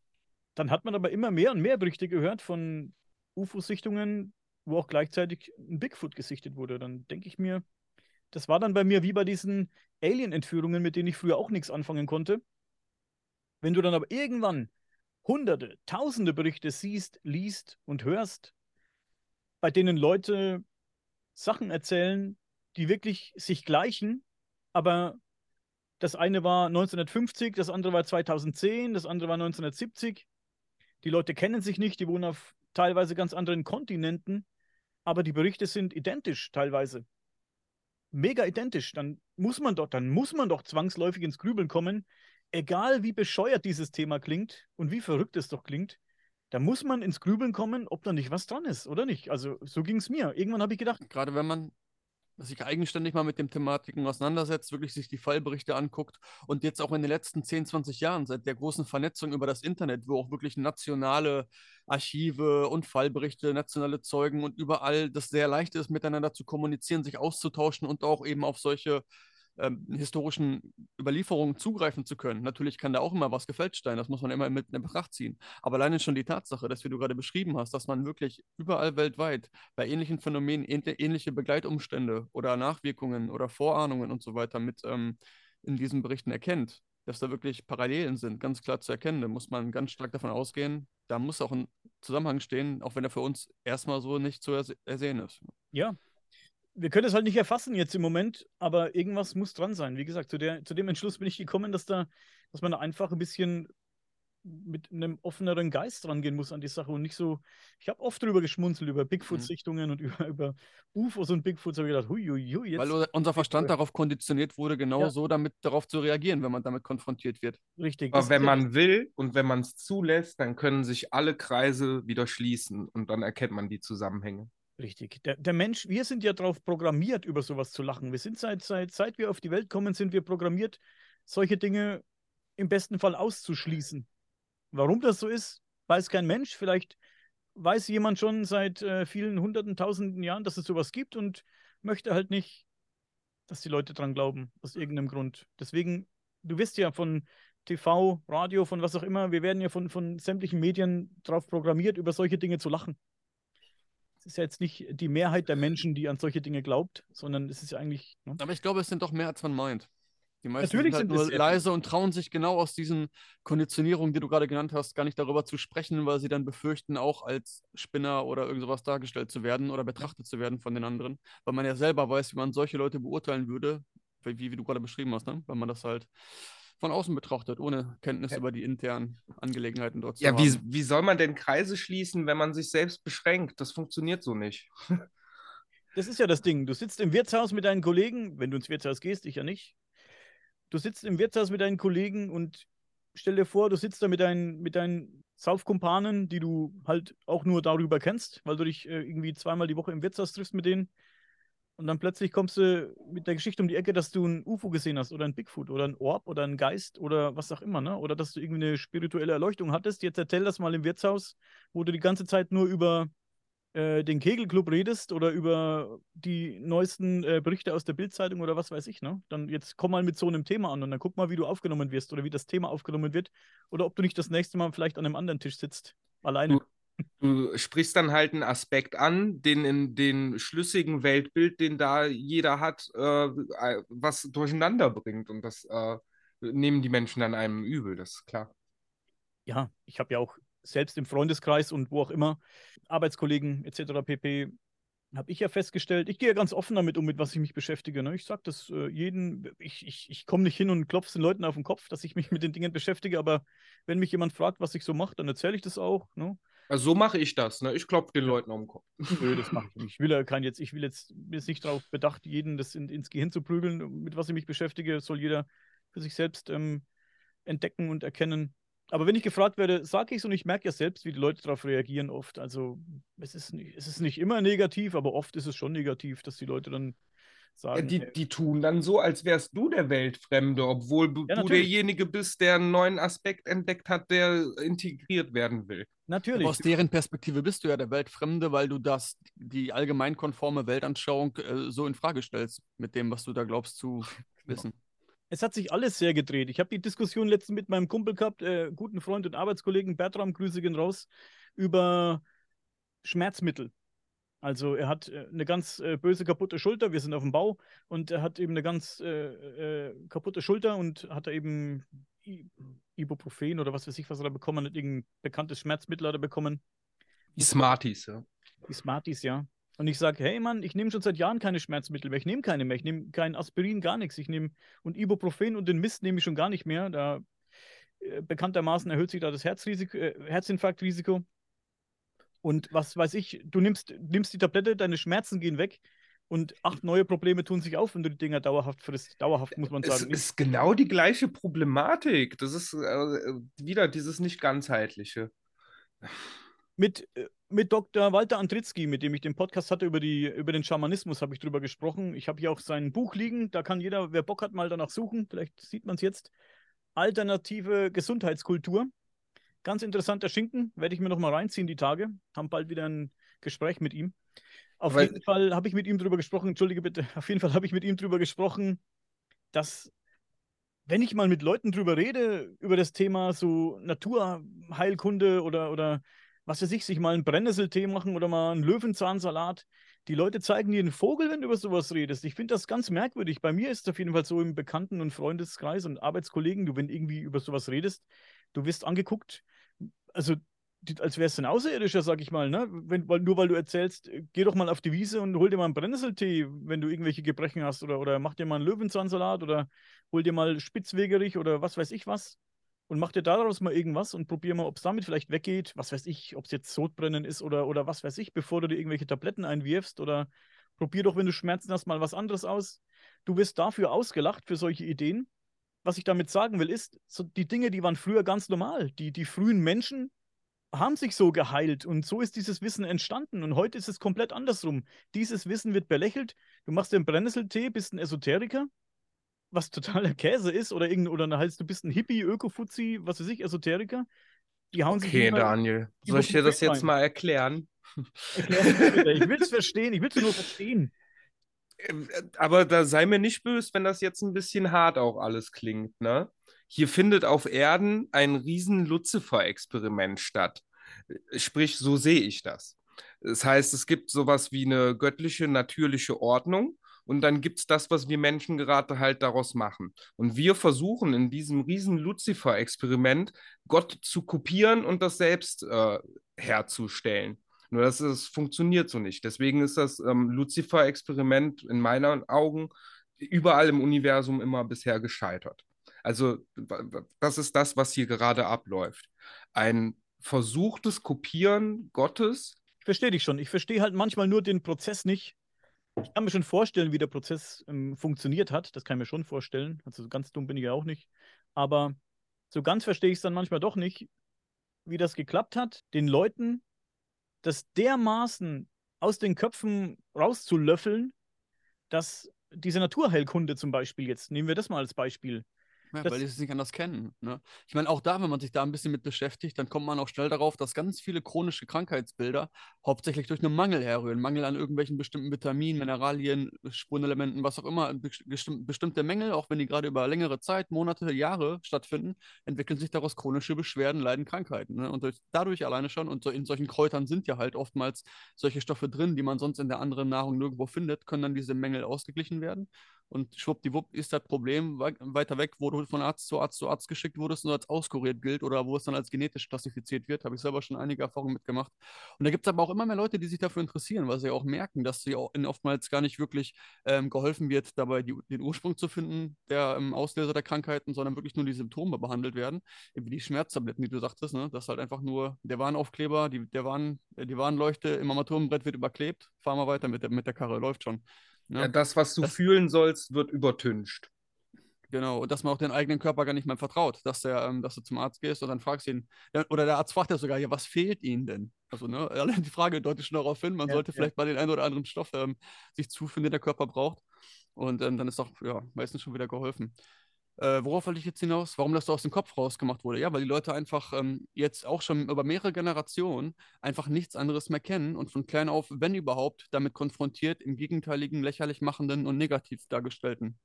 dann hat man aber immer mehr und mehr Berichte gehört von UFO-Sichtungen, wo auch gleichzeitig ein Bigfoot gesichtet wurde. Dann denke ich mir, das war dann bei mir wie bei diesen Alien-Entführungen, mit denen ich früher auch nichts anfangen konnte. Wenn du dann aber irgendwann hunderte, tausende Berichte siehst, liest und hörst, bei denen Leute Sachen erzählen, die wirklich sich gleichen, aber das eine war 1950, das andere war 2010, das andere war 1970. Die Leute kennen sich nicht, die wohnen auf teilweise ganz anderen Kontinenten, aber die Berichte sind identisch teilweise. Mega identisch. Dann muss man doch, dann muss man doch zwangsläufig ins Grübeln kommen, egal wie bescheuert dieses Thema klingt und wie verrückt es doch klingt. Da muss man ins Grübeln kommen, ob da nicht was dran ist, oder nicht? Also so ging es mir. Irgendwann habe ich gedacht. Gerade wenn man sich eigenständig mal mit den Thematiken auseinandersetzt, wirklich sich die Fallberichte anguckt und jetzt auch in den letzten 10, 20 Jahren, seit der großen Vernetzung über das Internet, wo auch wirklich nationale Archive und Fallberichte, nationale Zeugen und überall das sehr leicht ist, miteinander zu kommunizieren, sich auszutauschen und auch eben auf solche ähm, historischen Überlieferungen zugreifen zu können. Natürlich kann da auch immer was gefälscht sein, das muss man immer mit in Betracht ziehen. Aber alleine schon die Tatsache, dass wie du gerade beschrieben hast, dass man wirklich überall weltweit bei ähnlichen Phänomenen ähnliche Begleitumstände oder Nachwirkungen oder Vorahnungen und so weiter mit ähm, in diesen Berichten erkennt, dass da wirklich Parallelen sind, ganz klar zu erkennen. Da muss man ganz stark davon ausgehen, da muss auch ein Zusammenhang stehen, auch wenn er für uns erstmal so nicht zu ersehen ist. Ja, wir können es halt nicht erfassen jetzt im Moment, aber irgendwas muss dran sein. Wie gesagt, zu, der, zu dem Entschluss bin ich gekommen, dass da, dass man da einfach ein bisschen mit einem offeneren Geist rangehen muss an die Sache und nicht so. Ich habe oft drüber geschmunzelt, über Bigfoot-Sichtungen mhm. und über, über UFOs und Bigfoots. habe ich gedacht, hui, hui, hui, jetzt. Weil unser Verstand darauf konditioniert wurde, genau ja. so damit darauf zu reagieren, wenn man damit konfrontiert wird. Richtig. Aber wenn man will und wenn man es zulässt, dann können sich alle Kreise wieder schließen und dann erkennt man die Zusammenhänge. Richtig. Der, der Mensch, wir sind ja darauf programmiert, über sowas zu lachen. Wir sind seit, seit, seit wir auf die Welt kommen, sind wir programmiert, solche Dinge im besten Fall auszuschließen. Warum das so ist, weiß kein Mensch. Vielleicht weiß jemand schon seit äh, vielen hunderten, tausenden Jahren, dass es sowas gibt und möchte halt nicht, dass die Leute dran glauben, aus irgendeinem Grund. Deswegen, du wirst ja von TV, Radio, von was auch immer, wir werden ja von, von sämtlichen Medien darauf programmiert, über solche Dinge zu lachen ist ja jetzt nicht die Mehrheit der Menschen, die an solche Dinge glaubt, sondern es ist ja eigentlich. Ne? Aber ich glaube, es sind doch mehr, als man meint. Die meisten Natürlich sind, halt sind nur leise und trauen sich genau aus diesen Konditionierungen, die du gerade genannt hast, gar nicht darüber zu sprechen, weil sie dann befürchten, auch als Spinner oder irgend sowas dargestellt zu werden oder betrachtet zu werden von den anderen. Weil man ja selber weiß, wie man solche Leute beurteilen würde, wie, wie du gerade beschrieben hast, ne? weil man das halt von außen betrachtet, ohne Kenntnis ja. über die internen Angelegenheiten dort ja, zu haben. Ja, wie, wie soll man denn Kreise schließen, wenn man sich selbst beschränkt? Das funktioniert so nicht. Das ist ja das Ding. Du sitzt im Wirtshaus mit deinen Kollegen, wenn du ins Wirtshaus gehst, ich ja nicht du sitzt im Wirtshaus mit deinen Kollegen und stell dir vor, du sitzt da mit deinen, mit deinen Saufkumpanen, die du halt auch nur darüber kennst, weil du dich äh, irgendwie zweimal die Woche im Wirtshaus triffst mit denen. Und dann plötzlich kommst du mit der Geschichte um die Ecke, dass du ein UFO gesehen hast oder ein Bigfoot oder ein Orb oder ein Geist oder was auch immer, ne? Oder dass du irgendwie eine spirituelle Erleuchtung hattest. Jetzt erzähl das mal im Wirtshaus, wo du die ganze Zeit nur über äh, den Kegelclub redest oder über die neuesten äh, Berichte aus der Bildzeitung oder was weiß ich, ne? Dann jetzt komm mal mit so einem Thema an und dann guck mal, wie du aufgenommen wirst oder wie das Thema aufgenommen wird oder ob du nicht das nächste Mal vielleicht an einem anderen Tisch sitzt, alleine. Du, du sprichst dann halt einen Aspekt an, den in den schlüssigen Weltbild, den da jeder hat, äh, was durcheinander bringt und das äh, nehmen die Menschen dann einem übel, das ist klar. Ja, ich habe ja auch selbst im Freundeskreis und wo auch immer, Arbeitskollegen etc. pp. Habe ich ja festgestellt, ich gehe ja ganz offen damit um, mit was ich mich beschäftige. Ne? Ich sage das äh, jeden, ich, ich, ich komme nicht hin und klopfe den Leuten auf den Kopf, dass ich mich mit den Dingen beschäftige, aber wenn mich jemand fragt, was ich so mache, dann erzähle ich das auch. Ne? Also so mache ich das, ne? Ich klopfe den. Leuten auf den Kopf. Nö, das mache ich nicht. Ich will ja kein jetzt, ich will jetzt, jetzt nicht darauf bedacht, jeden das in, ins Gehirn zu prügeln, mit was ich mich beschäftige, soll jeder für sich selbst ähm, entdecken und erkennen aber wenn ich gefragt werde, sage ich es und ich merke ja selbst, wie die Leute darauf reagieren oft. Also es ist, nicht, es ist nicht immer negativ, aber oft ist es schon negativ, dass die Leute dann sagen. Ja, die, die tun dann so, als wärst du der Weltfremde, obwohl ja, du derjenige bist, der einen neuen Aspekt entdeckt hat, der integriert werden will. Natürlich. Aber aus deren Perspektive bist du ja der Weltfremde, weil du das, die allgemeinkonforme Weltanschauung äh, so in Frage stellst, mit dem, was du da glaubst zu genau. wissen es hat sich alles sehr gedreht. Ich habe die Diskussion letztens mit meinem Kumpel gehabt, äh, guten Freund und Arbeitskollegen Bertram, Grüße gehen raus, über Schmerzmittel. Also er hat äh, eine ganz äh, böse kaputte Schulter, wir sind auf dem Bau und er hat eben eine ganz äh, äh kaputte Schulter und hat da eben Ibuprofen oder was weiß ich, was er da bekommen hat, irgendein bekanntes Schmerzmittel hat er bekommen. Die Smarties, ja. Die Smarties, ja. Und ich sage, hey Mann, ich nehme schon seit Jahren keine Schmerzmittel mehr. Ich nehme keine mehr. Ich nehme kein Aspirin, gar nichts. Ich nehme und Ibuprofen und den Mist nehme ich schon gar nicht mehr. Da äh, bekanntermaßen erhöht sich da das Herzrisiko, äh, Herzinfarktrisiko. Und was weiß ich, du nimmst, nimmst die Tablette, deine Schmerzen gehen weg und acht neue Probleme tun sich auf, wenn du die Dinger dauerhaft frisst. Dauerhaft, muss man sagen. Es ist genau die gleiche Problematik. Das ist äh, wieder dieses nicht ganzheitliche. Mit äh, mit Dr. Walter Andritzky, mit dem ich den Podcast hatte über, die, über den Schamanismus, habe ich drüber gesprochen. Ich habe hier auch sein Buch liegen. Da kann jeder, wer Bock hat, mal danach suchen. Vielleicht sieht man es jetzt. Alternative Gesundheitskultur. Ganz interessanter Schinken. Werde ich mir noch mal reinziehen die Tage. Haben bald wieder ein Gespräch mit ihm. Auf Weil, jeden Fall habe ich mit ihm drüber gesprochen. Entschuldige bitte. Auf jeden Fall habe ich mit ihm drüber gesprochen, dass wenn ich mal mit Leuten drüber rede, über das Thema so Naturheilkunde oder, oder was weiß ich, sich mal einen Brennnesseltee machen oder mal einen Löwenzahnsalat. Die Leute zeigen dir einen Vogel, wenn du über sowas redest. Ich finde das ganz merkwürdig. Bei mir ist es auf jeden Fall so im Bekannten- und Freundeskreis und Arbeitskollegen, du, wenn irgendwie über sowas redest, du wirst angeguckt, also als wärst du ein Außerirdischer, sag ich mal, ne? Wenn, weil, nur weil du erzählst, geh doch mal auf die Wiese und hol dir mal einen Brennnesseltee, wenn du irgendwelche Gebrechen hast, oder, oder mach dir mal einen Löwenzahnsalat oder hol dir mal Spitzwegerich oder was weiß ich was und mach dir daraus mal irgendwas und probier mal, ob es damit vielleicht weggeht. Was weiß ich, ob es jetzt Sodbrennen ist oder, oder was weiß ich, bevor du dir irgendwelche Tabletten einwirfst. Oder probier doch, wenn du Schmerzen hast, mal was anderes aus. Du wirst dafür ausgelacht für solche Ideen. Was ich damit sagen will, ist, so die Dinge, die waren früher ganz normal. Die, die frühen Menschen haben sich so geheilt und so ist dieses Wissen entstanden. Und heute ist es komplett andersrum. Dieses Wissen wird belächelt. Du machst dir einen Brennnesseltee, bist ein Esoteriker was totaler Käse ist oder irgend oder heißt du bist ein Hippie, Öko-Fuzzi, was weiß ich, Esoteriker. Die hauen okay, sich Okay, Daniel, soll ich dir das jetzt rein. mal erklären? Erklär ich will es verstehen, ich will es nur verstehen. Ähm, aber da sei mir nicht böse, wenn das jetzt ein bisschen hart auch alles klingt, ne? Hier findet auf Erden ein riesen Lucifer-Experiment statt. Sprich, so sehe ich das. Das heißt, es gibt sowas wie eine göttliche, natürliche Ordnung und dann gibt es das, was wir Menschen gerade halt daraus machen. Und wir versuchen in diesem riesen Lucifer-Experiment Gott zu kopieren und das selbst äh, herzustellen. Nur dass es funktioniert so nicht. Deswegen ist das ähm, Lucifer-Experiment in meinen Augen überall im Universum immer bisher gescheitert. Also das ist das, was hier gerade abläuft. Ein versuchtes Kopieren Gottes. Ich verstehe dich schon. Ich verstehe halt manchmal nur den Prozess nicht. Ich kann mir schon vorstellen, wie der Prozess ähm, funktioniert hat. Das kann ich mir schon vorstellen. Also ganz dumm bin ich ja auch nicht. Aber so ganz verstehe ich es dann manchmal doch nicht, wie das geklappt hat, den Leuten das dermaßen aus den Köpfen rauszulöffeln, dass diese Naturheilkunde zum Beispiel jetzt, nehmen wir das mal als Beispiel, ja, weil die es nicht anders kennen. Ne? Ich meine, auch da, wenn man sich da ein bisschen mit beschäftigt, dann kommt man auch schnell darauf, dass ganz viele chronische Krankheitsbilder hauptsächlich durch einen Mangel herrühren. Mangel an irgendwelchen bestimmten Vitaminen, Mineralien, Spurenelementen, was auch immer. bestimmte Mängel, auch wenn die gerade über längere Zeit, Monate, Jahre stattfinden, entwickeln sich daraus chronische Beschwerden, leiden Krankheiten. Ne? Und durch, dadurch alleine schon, und so in solchen Kräutern sind ja halt oftmals solche Stoffe drin, die man sonst in der anderen Nahrung nirgendwo findet, können dann diese Mängel ausgeglichen werden und schwuppdiwupp ist das Problem weiter weg, wo du von Arzt zu Arzt zu Arzt geschickt wurdest und als auskuriert gilt oder wo es dann als genetisch klassifiziert wird. Habe ich selber schon einige Erfahrungen mitgemacht. Und da gibt es aber auch immer mehr Leute, die sich dafür interessieren, weil sie auch merken, dass sie auch oftmals gar nicht wirklich ähm, geholfen wird, dabei die, den Ursprung zu finden, der ähm, Auslöser der Krankheiten, sondern wirklich nur die Symptome behandelt werden, wie die Schmerztabletten, die du sagtest, ne? das halt einfach nur der Warnaufkleber, die, der Warn, die Warnleuchte im Armaturenbrett wird überklebt, fahren wir weiter mit der, mit der Karre, läuft schon. Ne? Ja, das, was du das, fühlen sollst, wird übertüncht. Genau, und dass man auch den eigenen Körper gar nicht mehr vertraut, dass, der, ähm, dass du zum Arzt gehst und dann fragst ihn, oder der Arzt fragt ja sogar, ja, was fehlt Ihnen denn? Also, ne, die Frage deutet schon darauf hin, man ja, sollte ja. vielleicht mal den einen oder anderen Stoff ähm, sich zuführen, den der Körper braucht. Und ähm, dann ist doch ja, meistens schon wieder geholfen. Äh, worauf wollte ich jetzt hinaus? Warum das so aus dem Kopf rausgemacht wurde? Ja, weil die Leute einfach ähm, jetzt auch schon über mehrere Generationen einfach nichts anderes mehr kennen und von klein auf, wenn überhaupt, damit konfrontiert, im gegenteiligen, lächerlich machenden und negativ dargestellten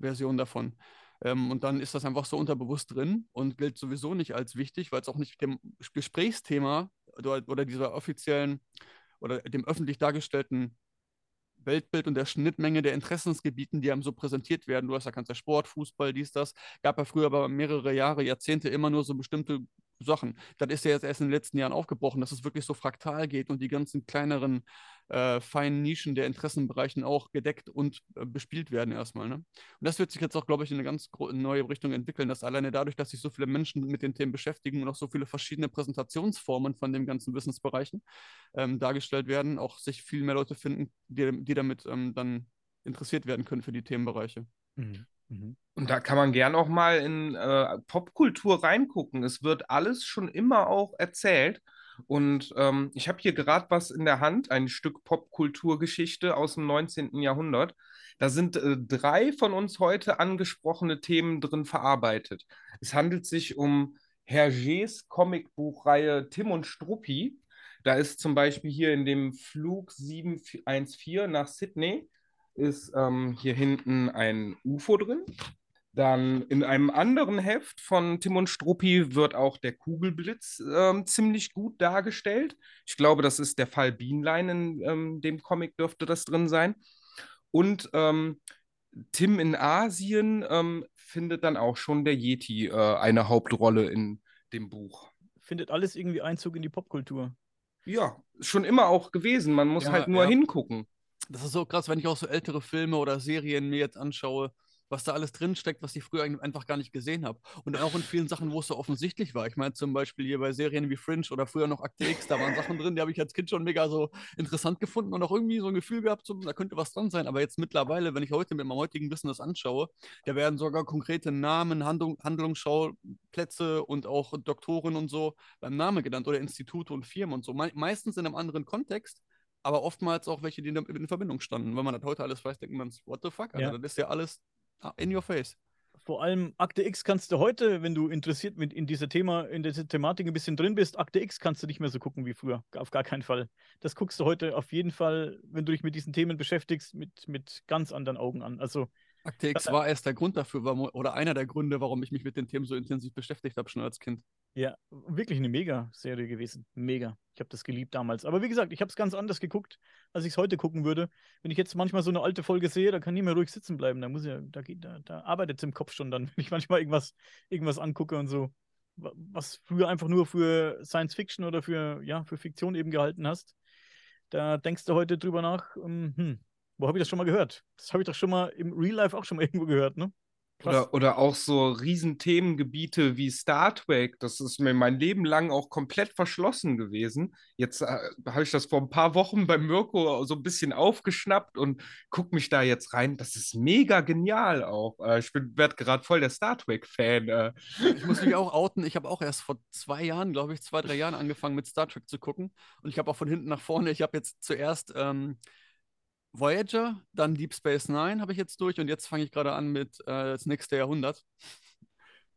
Version davon. Ähm, und dann ist das einfach so unterbewusst drin und gilt sowieso nicht als wichtig, weil es auch nicht dem Gesprächsthema oder, oder dieser offiziellen oder dem öffentlich dargestellten Weltbild und der Schnittmenge der Interessensgebieten, die einem so präsentiert werden. Du hast ja kannst ja Sport, Fußball, dies, das. Gab ja früher aber mehrere Jahre, Jahrzehnte immer nur so bestimmte Sachen. Das ist ja jetzt erst in den letzten Jahren aufgebrochen, dass es wirklich so fraktal geht und die ganzen kleineren, äh, feinen Nischen der Interessenbereichen auch gedeckt und äh, bespielt werden erstmal. Ne? Und das wird sich jetzt auch, glaube ich, in eine ganz neue Richtung entwickeln, dass alleine dadurch, dass sich so viele Menschen mit den Themen beschäftigen und auch so viele verschiedene Präsentationsformen von den ganzen Wissensbereichen ähm, dargestellt werden, auch sich viel mehr Leute finden, die, die damit ähm, dann interessiert werden können für die Themenbereiche. Mhm. Mhm. Und da kann man gern auch mal in äh, Popkultur reingucken. Es wird alles schon immer auch erzählt. Und ähm, ich habe hier gerade was in der Hand, ein Stück Popkulturgeschichte aus dem 19. Jahrhundert. Da sind äh, drei von uns heute angesprochene Themen drin verarbeitet. Es handelt sich um Hergés Comicbuchreihe Tim und Struppi. Da ist zum Beispiel hier in dem Flug 714 nach Sydney ist ähm, hier hinten ein UFO drin. Dann in einem anderen Heft von Tim und Struppi wird auch der Kugelblitz ähm, ziemlich gut dargestellt. Ich glaube, das ist der Fall Bienlein in ähm, dem Comic dürfte das drin sein. Und ähm, Tim in Asien ähm, findet dann auch schon der Yeti äh, eine Hauptrolle in dem Buch. Findet alles irgendwie Einzug in die Popkultur. Ja, schon immer auch gewesen. Man muss ja, halt nur ja. hingucken. Das ist so krass, wenn ich auch so ältere Filme oder Serien mir jetzt anschaue, was da alles drinsteckt, was ich früher einfach gar nicht gesehen habe. Und auch in vielen Sachen, wo es so offensichtlich war. Ich meine zum Beispiel hier bei Serien wie Fringe oder früher noch Akte X, da waren Sachen drin, die habe ich als Kind schon mega so interessant gefunden und auch irgendwie so ein Gefühl gehabt, so, da könnte was dran sein. Aber jetzt mittlerweile, wenn ich heute mit meinem heutigen Wissen das anschaue, da werden sogar konkrete Namen, Handlung, Handlungsschauplätze und auch Doktoren und so beim Namen genannt oder Institute und Firmen und so. Me meistens in einem anderen Kontext aber oftmals auch welche, die in Verbindung standen. Wenn man das heute alles weiß, denkt man, what the fuck, Alter, ja. das ist ja alles in your face. Vor allem Akte X kannst du heute, wenn du interessiert mit in dieser Thema, in dieser Thematik ein bisschen drin bist, Akte X kannst du nicht mehr so gucken wie früher. Auf gar keinen Fall. Das guckst du heute auf jeden Fall, wenn du dich mit diesen Themen beschäftigst, mit, mit ganz anderen Augen an. Also Akte X war erst der Grund dafür, warum, oder einer der Gründe, warum ich mich mit den Themen so intensiv beschäftigt habe, schon als Kind. Ja, wirklich eine Mega-Serie gewesen. Mega. Ich habe das geliebt damals. Aber wie gesagt, ich habe es ganz anders geguckt, als ich es heute gucken würde. Wenn ich jetzt manchmal so eine alte Folge sehe, da kann ich mehr ruhig sitzen bleiben. Da muss ja, da da, da arbeitet es im Kopf schon dann, wenn ich manchmal irgendwas, irgendwas angucke und so. Was früher einfach nur für Science Fiction oder für, ja, für Fiktion eben gehalten hast. Da denkst du heute drüber nach, ähm, hm, wo habe ich das schon mal gehört? Das habe ich doch schon mal im Real Life auch schon mal irgendwo gehört, ne? Oder, oder auch so Riesenthemengebiete wie Star Trek. Das ist mir mein Leben lang auch komplett verschlossen gewesen. Jetzt äh, habe ich das vor ein paar Wochen bei Mirko so ein bisschen aufgeschnappt und gucke mich da jetzt rein. Das ist mega genial auch. Äh, ich werde gerade voll der Star Trek-Fan. Äh. Ich muss mich auch outen. Ich habe auch erst vor zwei Jahren, glaube ich, zwei, drei Jahren angefangen mit Star Trek zu gucken. Und ich habe auch von hinten nach vorne, ich habe jetzt zuerst. Ähm, Voyager, dann Deep Space Nine habe ich jetzt durch und jetzt fange ich gerade an mit äh, das nächste Jahrhundert.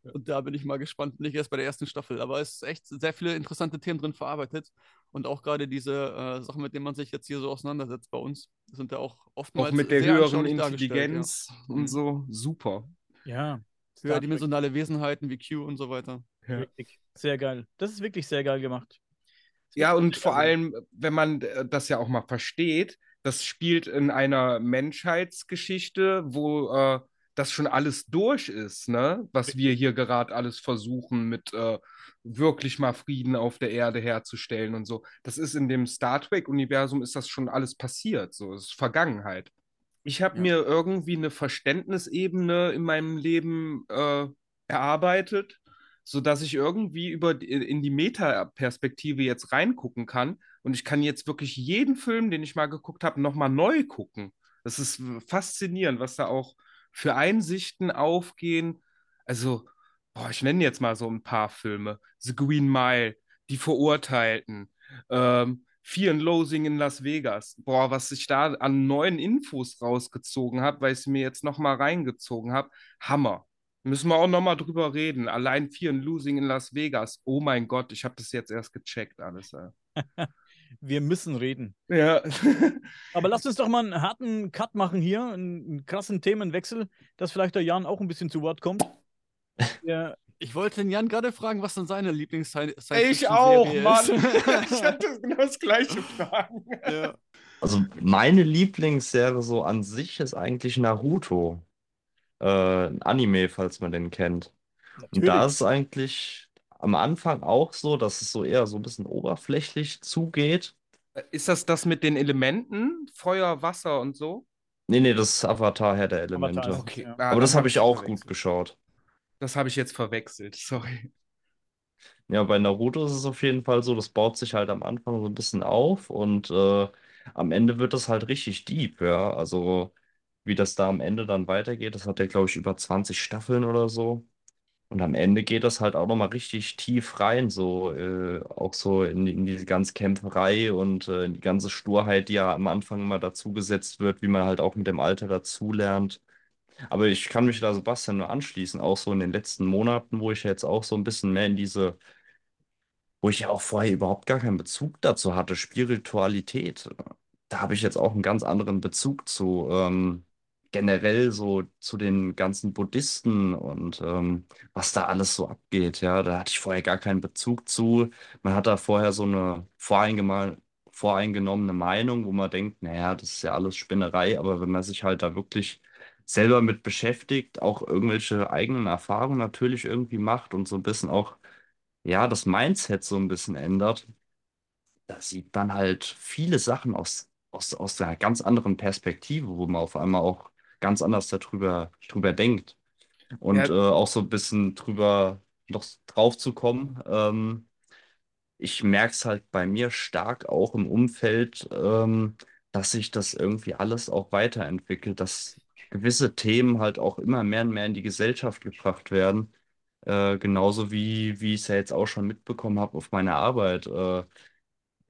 Und da bin ich mal gespannt, nicht erst bei der ersten Staffel, aber es ist echt sehr viele interessante Themen drin verarbeitet. Und auch gerade diese äh, Sachen, mit denen man sich jetzt hier so auseinandersetzt bei uns, sind ja auch oftmals. Auch mit der höheren Intelligenz ja. und mhm. so, super. Ja. Höherdimensionale Wesenheiten wie Q und so weiter. Ja. Richtig. Sehr geil. Das ist wirklich sehr geil gemacht. Ja, und vor allem, wenn man äh, das ja auch mal versteht, das spielt in einer Menschheitsgeschichte, wo äh, das schon alles durch ist, ne? Was wir hier gerade alles versuchen, mit äh, wirklich mal Frieden auf der Erde herzustellen und so. Das ist in dem Star Trek-Universum ist das schon alles passiert. So, es ist Vergangenheit. Ich habe ja. mir irgendwie eine Verständnisebene in meinem Leben äh, erarbeitet, sodass ich irgendwie über in die Metaperspektive jetzt reingucken kann und ich kann jetzt wirklich jeden Film, den ich mal geguckt habe, nochmal neu gucken. Das ist faszinierend, was da auch für Einsichten aufgehen. Also, boah, ich nenne jetzt mal so ein paar Filme. The Green Mile, Die Verurteilten, ähm, Fear and Losing in Las Vegas. Boah, was ich da an neuen Infos rausgezogen habe, weil ich es mir jetzt nochmal reingezogen habe. Hammer. Müssen wir auch nochmal drüber reden. Allein Fear and Losing in Las Vegas. Oh mein Gott, ich habe das jetzt erst gecheckt alles. wir müssen reden. Ja. Aber lasst uns doch mal einen harten Cut machen hier, einen, einen krassen Themenwechsel, dass vielleicht der Jan auch ein bisschen zu Wort kommt. Ja. Ich wollte den Jan gerade fragen, was denn seine lieblings Ich auch, Mann. ich hatte genau das gleiche Fragen. Ja. Also meine Lieblingsserie so an sich ist eigentlich Naruto. Äh, ein Anime, falls man den kennt. Natürlich. Und da ist es eigentlich am Anfang auch so, dass es so eher so ein bisschen oberflächlich zugeht. Ist das das mit den Elementen? Feuer, Wasser und so? Nee, nee, das ist Avatar Herr der Elemente. Avatar, okay. Ja. Aber das habe ich auch gut geschaut. Das habe ich jetzt verwechselt, sorry. Ja, bei Naruto ist es auf jeden Fall so, das baut sich halt am Anfang so ein bisschen auf und äh, am Ende wird das halt richtig deep, ja. Also wie das da am Ende dann weitergeht, das hat ja, glaube ich, über 20 Staffeln oder so. Und am Ende geht das halt auch nochmal richtig tief rein, so äh, auch so in, in diese ganze Kämpferei und äh, in die ganze Sturheit, die ja am Anfang mal dazugesetzt wird, wie man halt auch mit dem Alter dazulernt. Aber ich kann mich da Sebastian nur anschließen, auch so in den letzten Monaten, wo ich jetzt auch so ein bisschen mehr in diese, wo ich ja auch vorher überhaupt gar keinen Bezug dazu hatte, Spiritualität. Da habe ich jetzt auch einen ganz anderen Bezug zu. Ähm, generell so zu den ganzen Buddhisten und ähm, was da alles so abgeht. Ja, da hatte ich vorher gar keinen Bezug zu. Man hat da vorher so eine voreingenommene Meinung, wo man denkt, naja, das ist ja alles Spinnerei, aber wenn man sich halt da wirklich selber mit beschäftigt, auch irgendwelche eigenen Erfahrungen natürlich irgendwie macht und so ein bisschen auch, ja, das Mindset so ein bisschen ändert, da sieht man halt viele Sachen aus, aus, aus einer ganz anderen Perspektive, wo man auf einmal auch ganz anders darüber drüber denkt. Und ja. äh, auch so ein bisschen drüber noch drauf zu kommen. Ähm, ich merke es halt bei mir stark auch im Umfeld, ähm, dass sich das irgendwie alles auch weiterentwickelt, dass gewisse Themen halt auch immer mehr und mehr in die Gesellschaft gebracht werden. Äh, genauso wie, wie ich es ja jetzt auch schon mitbekommen habe auf meiner Arbeit. Äh,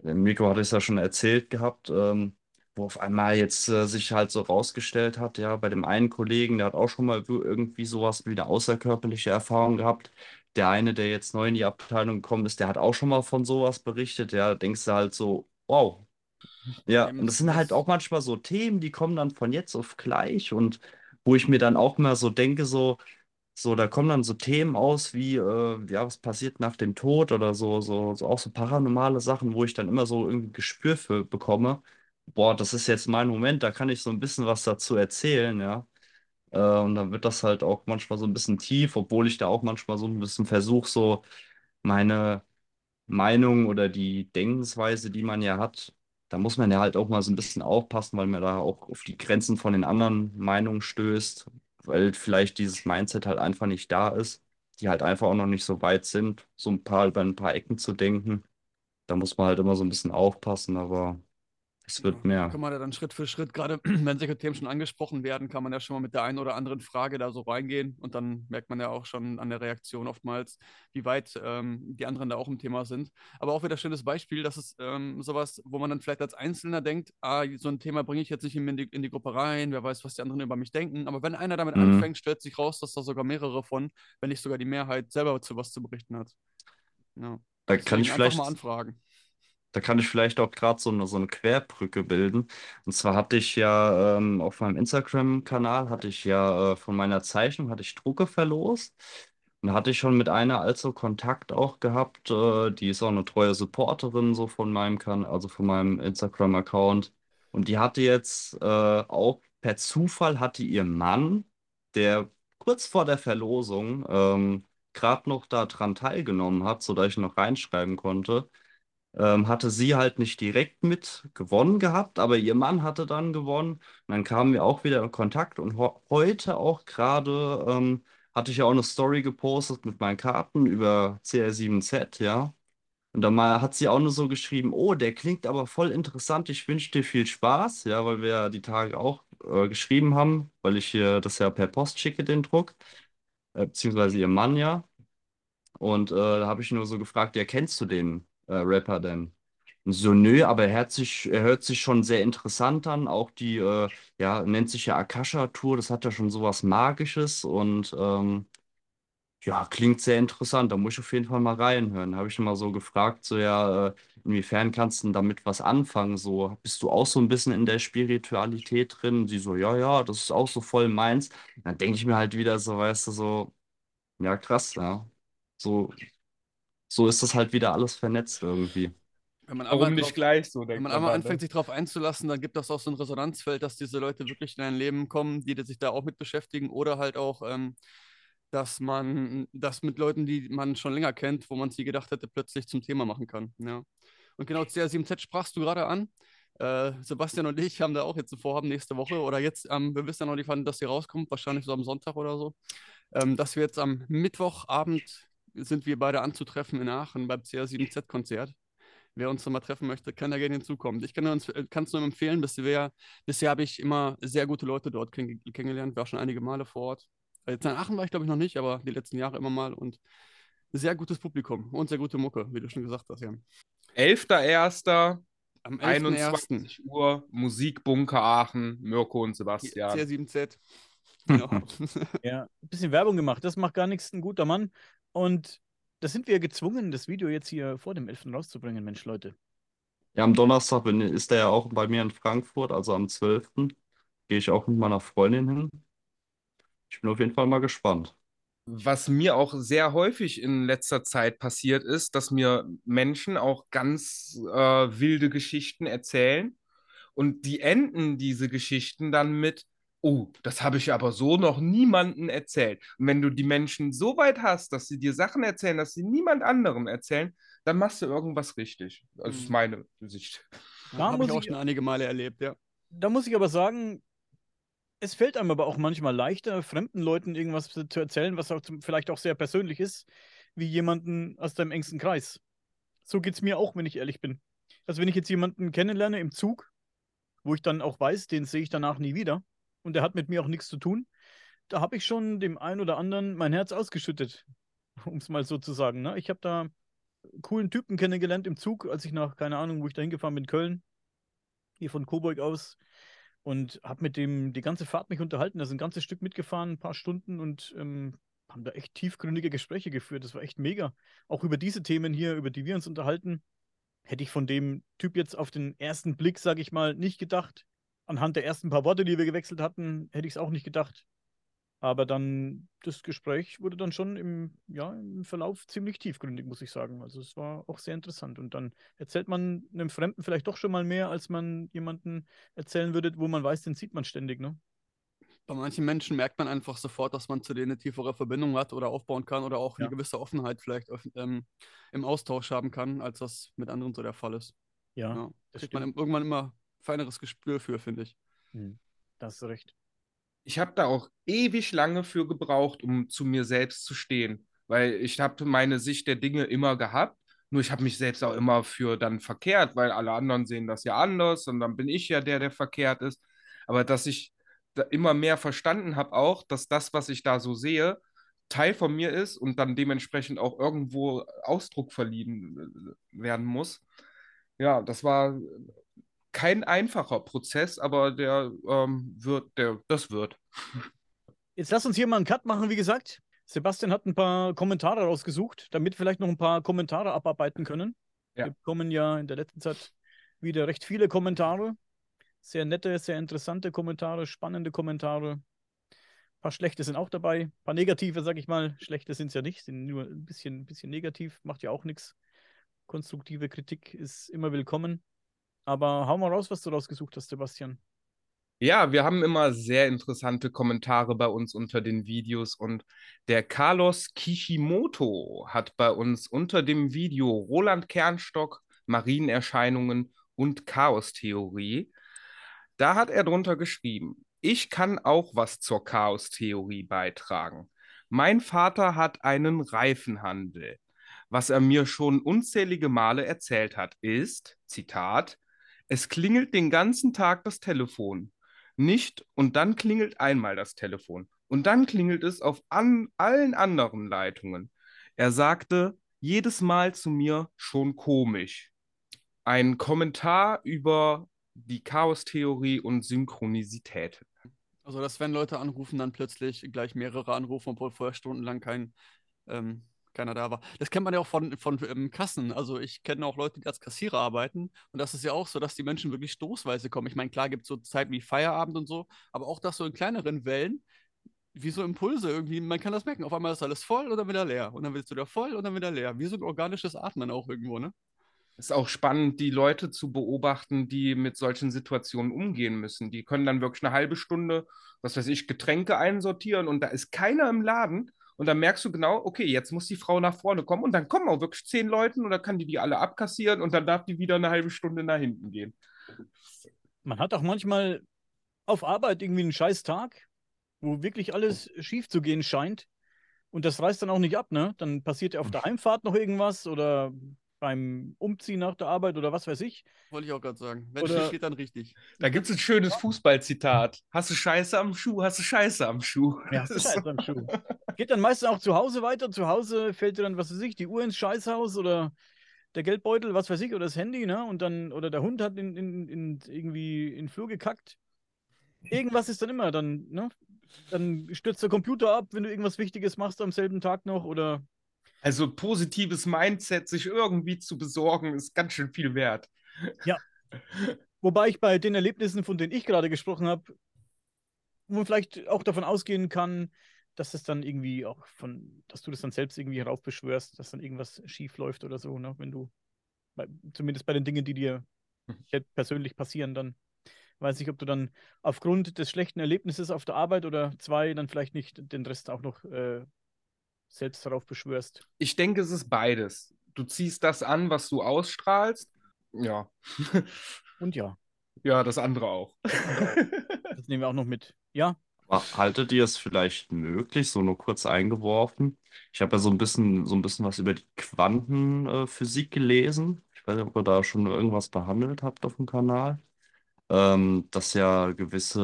Mikro hatte es ja schon erzählt gehabt. Ähm, wo auf einmal jetzt äh, sich halt so rausgestellt hat, ja, bei dem einen Kollegen, der hat auch schon mal irgendwie sowas wie eine außerkörperliche Erfahrung gehabt. Der eine, der jetzt neu in die Abteilung gekommen ist, der hat auch schon mal von sowas berichtet. Ja, da denkst du halt so, wow. Ja, und das sind halt auch manchmal so Themen, die kommen dann von jetzt auf gleich und wo ich mir dann auch mal so denke, so, So, da kommen dann so Themen aus wie, äh, ja, was passiert nach dem Tod oder so, so, so auch so paranormale Sachen, wo ich dann immer so irgendwie Gespür für bekomme. Boah, das ist jetzt mein Moment, da kann ich so ein bisschen was dazu erzählen, ja. Äh, und dann wird das halt auch manchmal so ein bisschen tief, obwohl ich da auch manchmal so ein bisschen versuche, so meine Meinung oder die Denkensweise, die man ja hat, da muss man ja halt auch mal so ein bisschen aufpassen, weil man da auch auf die Grenzen von den anderen Meinungen stößt, weil vielleicht dieses Mindset halt einfach nicht da ist, die halt einfach auch noch nicht so weit sind, so ein paar über ein paar Ecken zu denken. Da muss man halt immer so ein bisschen aufpassen, aber es wird mehr. Kann man ja dann Schritt für Schritt, gerade wenn solche Themen schon angesprochen werden, kann man ja schon mal mit der einen oder anderen Frage da so reingehen und dann merkt man ja auch schon an der Reaktion oftmals, wie weit ähm, die anderen da auch im Thema sind. Aber auch wieder ein schönes Beispiel, dass es ähm, sowas, wo man dann vielleicht als Einzelner denkt, ah, so ein Thema bringe ich jetzt nicht in die, in die Gruppe rein, wer weiß, was die anderen über mich denken. Aber wenn einer damit mhm. anfängt, stellt sich raus, dass da sogar mehrere von, wenn nicht sogar die Mehrheit, selber zu was zu berichten hat. Ja. Da kann ich vielleicht mal anfragen. Da kann ich vielleicht auch gerade so eine, so eine Querbrücke bilden. Und zwar hatte ich ja ähm, auf meinem Instagram-Kanal, hatte ich ja äh, von meiner Zeichnung, hatte ich Drucke verlost. Und da hatte ich schon mit einer also Kontakt auch gehabt. Äh, die ist auch eine treue Supporterin so von meinem Kan also von meinem Instagram-Account. Und die hatte jetzt äh, auch per Zufall hatte ihr Mann, der kurz vor der Verlosung ähm, gerade noch daran teilgenommen hat, sodass ich noch reinschreiben konnte, ähm, hatte sie halt nicht direkt mit gewonnen gehabt, aber ihr Mann hatte dann gewonnen. Und dann kamen wir auch wieder in Kontakt und heute auch gerade ähm, hatte ich ja auch eine Story gepostet mit meinen Karten über CR7Z, ja. Und dann mal hat sie auch nur so geschrieben, oh, der klingt aber voll interessant, ich wünsche dir viel Spaß, ja, weil wir ja die Tage auch äh, geschrieben haben, weil ich hier das ja per Post schicke, den Druck, äh, beziehungsweise ihr Mann ja. Und äh, da habe ich nur so gefragt, ja, kennst du den? Äh, Rapper denn? So, nö, aber er hört sich, er hört sich schon sehr interessant an. Auch die, äh, ja, nennt sich ja Akasha-Tour, das hat ja schon sowas Magisches und ähm, ja, klingt sehr interessant. Da muss ich auf jeden Fall mal reinhören. Habe ich mal so gefragt, so ja, äh, inwiefern kannst du denn damit was anfangen? So, bist du auch so ein bisschen in der Spiritualität drin? Sie so, ja, ja, das ist auch so voll meins. Dann denke ich mir halt wieder so, weißt du, so, ja, krass, ja. So, so ist das halt wieder alles vernetzt irgendwie. Warum nicht drauf, gleich so? Wenn man einmal anfängt, sich darauf einzulassen, dann gibt das auch so ein Resonanzfeld, dass diese Leute wirklich in dein Leben kommen, die sich da auch mit beschäftigen oder halt auch, ähm, dass man das mit Leuten, die man schon länger kennt, wo man sie gedacht hätte, plötzlich zum Thema machen kann. Ja. Und genau CR7Z sprachst du gerade an. Äh, Sebastian und ich haben da auch jetzt ein Vorhaben nächste Woche oder jetzt, ähm, wir wissen ja noch nicht, wann das hier rauskommt, wahrscheinlich so am Sonntag oder so, ähm, dass wir jetzt am Mittwochabend sind wir beide anzutreffen in Aachen beim CR7Z-Konzert. Wer uns nochmal treffen möchte, kann da gerne hinzukommen. Ich kann es äh, nur empfehlen, bisher, bisher habe ich immer sehr gute Leute dort kenn kennengelernt, war schon einige Male vor Ort. Jetzt in Aachen war ich, glaube ich, noch nicht, aber die letzten Jahre immer mal und sehr gutes Publikum und sehr gute Mucke, wie du schon gesagt hast, Jan. 11.01. Am 21 Uhr, Musikbunker Aachen, Mirko und Sebastian. CR7Z. Genau. ja, ein bisschen Werbung gemacht. Das macht gar nichts ein guter Mann. Und da sind wir gezwungen, das Video jetzt hier vor dem 11. rauszubringen, Mensch, Leute. Ja, am Donnerstag bin, ist er ja auch bei mir in Frankfurt, also am 12. gehe ich auch mit meiner Freundin hin. Ich bin auf jeden Fall mal gespannt. Was mir auch sehr häufig in letzter Zeit passiert ist, dass mir Menschen auch ganz äh, wilde Geschichten erzählen und die enden diese Geschichten dann mit, oh, das habe ich aber so noch niemandem erzählt. Und wenn du die Menschen so weit hast, dass sie dir Sachen erzählen, dass sie niemand anderem erzählen, dann machst du irgendwas richtig. Das ist mhm. meine Sicht. Da habe ich auch schon einige Male erlebt, ja. Da muss ich aber sagen, es fällt einem aber auch manchmal leichter, fremden Leuten irgendwas zu erzählen, was auch zum, vielleicht auch sehr persönlich ist, wie jemanden aus deinem engsten Kreis. So geht es mir auch, wenn ich ehrlich bin. Also wenn ich jetzt jemanden kennenlerne im Zug, wo ich dann auch weiß, den sehe ich danach nie wieder, und der hat mit mir auch nichts zu tun. Da habe ich schon dem einen oder anderen mein Herz ausgeschüttet, um es mal so zu sagen. Ne? Ich habe da coolen Typen kennengelernt im Zug, als ich nach, keine Ahnung, wo ich da hingefahren bin, Köln, hier von Coburg aus, und habe mit dem die ganze Fahrt mich unterhalten. Da sind ein ganzes Stück mitgefahren, ein paar Stunden und ähm, haben da echt tiefgründige Gespräche geführt. Das war echt mega. Auch über diese Themen hier, über die wir uns unterhalten, hätte ich von dem Typ jetzt auf den ersten Blick, sage ich mal, nicht gedacht anhand der ersten paar Worte, die wir gewechselt hatten, hätte ich es auch nicht gedacht. Aber dann, das Gespräch wurde dann schon im, ja, im Verlauf ziemlich tiefgründig, muss ich sagen. Also es war auch sehr interessant. Und dann erzählt man einem Fremden vielleicht doch schon mal mehr, als man jemanden erzählen würde, wo man weiß, den sieht man ständig, ne? Bei manchen Menschen merkt man einfach sofort, dass man zu denen eine tiefere Verbindung hat oder aufbauen kann oder auch Ja. eine gewisse Offenheit vielleicht ähm, im Austausch haben kann, als das mit anderen so der Fall ist. Ja, Ja, das kriegt man stimmt. im- irgendwann immer feineres Gespür für, finde ich. Hm, Da hast du recht. ich habe da auch ewig lange für gebraucht, um zu mir selbst zu stehen, weil ich habe meine Sicht der Dinge immer gehabt, nur ich habe mich selbst auch immer für dann verkehrt, weil alle anderen sehen das ja anders und dann bin ich ja der, der verkehrt ist. Aber dass ich da immer mehr verstanden habe auch, dass das, was ich da so sehe, Teil von mir ist und dann dementsprechend auch irgendwo Ausdruck verliehen äh, werden muss. Ja, das war kein einfacher Prozess, aber der ähm, wird, der, das wird. Jetzt lass uns hier mal einen Cut machen, wie gesagt. Sebastian hat ein paar Kommentare rausgesucht, damit wir vielleicht noch ein paar Kommentare abarbeiten können. Ja. Wir bekommen ja in der letzten Zeit wieder recht viele Kommentare. Sehr nette, sehr interessante Kommentare, spannende Kommentare. Ein paar schlechte sind auch dabei. Ein paar negative, sag ich mal. Schlechte sind es ja nicht, sind nur ein bisschen, ein bisschen negativ, macht ja auch nichts. Konstruktive Kritik ist immer willkommen. Aber hau mal raus, was du rausgesucht hast, Sebastian. Ja, wir haben immer sehr interessante Kommentare bei uns unter den Videos und der Carlos Kishimoto hat bei uns unter dem Video Roland Kernstock, Marienerscheinungen und Chaostheorie, da hat er drunter geschrieben, ich kann auch was zur Chaostheorie beitragen. Mein Vater hat einen Reifenhandel. Was er mir schon unzählige Male erzählt hat, ist, Zitat, es klingelt den ganzen Tag das Telefon nicht und dann klingelt einmal das Telefon und dann klingelt es auf an, allen anderen Leitungen. Er sagte jedes Mal zu mir schon komisch. Ein Kommentar über die Chaostheorie und Synchronizität. Also, dass wenn Leute anrufen, dann plötzlich gleich mehrere anrufen, obwohl vorher stundenlang kein, ähm, keiner da war. Das kennt man ja auch von, von ähm, Kassen. Also ich kenne auch Leute, die als Kassierer arbeiten. Und das ist ja auch so, dass die Menschen wirklich stoßweise kommen. Ich meine, klar gibt es so Zeiten wie Feierabend und so, aber auch das so in kleineren Wellen, wie so Impulse irgendwie. Man kann das merken. Auf einmal ist alles voll und dann wieder leer. Und dann wird es wieder voll und dann wieder leer. Wie so ein organisches Atmen auch irgendwo, ne? ist auch spannend, die Leute zu beobachten, die mit solchen Situationen umgehen müssen. Die können dann wirklich eine halbe Stunde, was weiß ich, Getränke einsortieren und da ist keiner im Laden. Und dann merkst du genau, okay, jetzt muss die Frau nach vorne kommen und dann kommen auch wirklich zehn Leute und dann kann die die alle abkassieren und dann darf die wieder eine halbe Stunde nach hinten gehen. Man hat auch manchmal auf Arbeit irgendwie einen scheiß Tag, wo wirklich alles schief zu gehen scheint. Und das reißt dann auch nicht ab, ne? Dann passiert ja auf der Heimfahrt noch irgendwas oder beim Umziehen nach der Arbeit oder was weiß ich. Wollte ich auch gerade sagen. Wenn Oder- es geht, dann richtig. Da gibt es ein schönes Fußballzitat. Hast du Scheiße am Schuh, hast du Scheiße am Schuh. Ja, hast du Scheiß am Schuh. Geht dann meistens auch zu Hause weiter. Zu Hause fällt dir dann, was weiß ich, die Uhr ins Scheißhaus oder der Geldbeutel, was weiß ich, oder das Handy, ne? Und dann, oder der Hund hat in, in, in, irgendwie in den Flur gekackt. Irgendwas ist dann immer, dann, ne? Dann stürzt der Computer ab, wenn du irgendwas Wichtiges machst am selben Tag noch oder Also positives Mindset, sich irgendwie zu besorgen, ist ganz schön viel wert. Wobei ich bei den Erlebnissen, von denen ich gerade gesprochen habe, wo man vielleicht auch davon ausgehen kann, dass es dann irgendwie auch von, dass du das dann selbst irgendwie heraufbeschwörst, dass dann irgendwas schief läuft oder so, ne? Wenn du, bei, zumindest bei den Dingen, die dir Mhm. persönlich passieren, dann weiß ich, ob du dann aufgrund des schlechten Erlebnisses auf der Arbeit oder zwei dann vielleicht nicht den Rest auch noch äh, selbst darauf beschwörst. Ich denke, es ist beides. Du ziehst das an, was du ausstrahlst. Ja. Und ja, ja, das andere auch. das nehmen wir auch noch mit. Ja, Haltet ihr es vielleicht möglich, so nur kurz eingeworfen? Ich habe ja so ein bisschen, so ein bisschen was über die Quantenphysik gelesen. Ich weiß nicht, ob ihr da schon irgendwas behandelt habt auf dem Kanal. Ähm, dass ja gewisse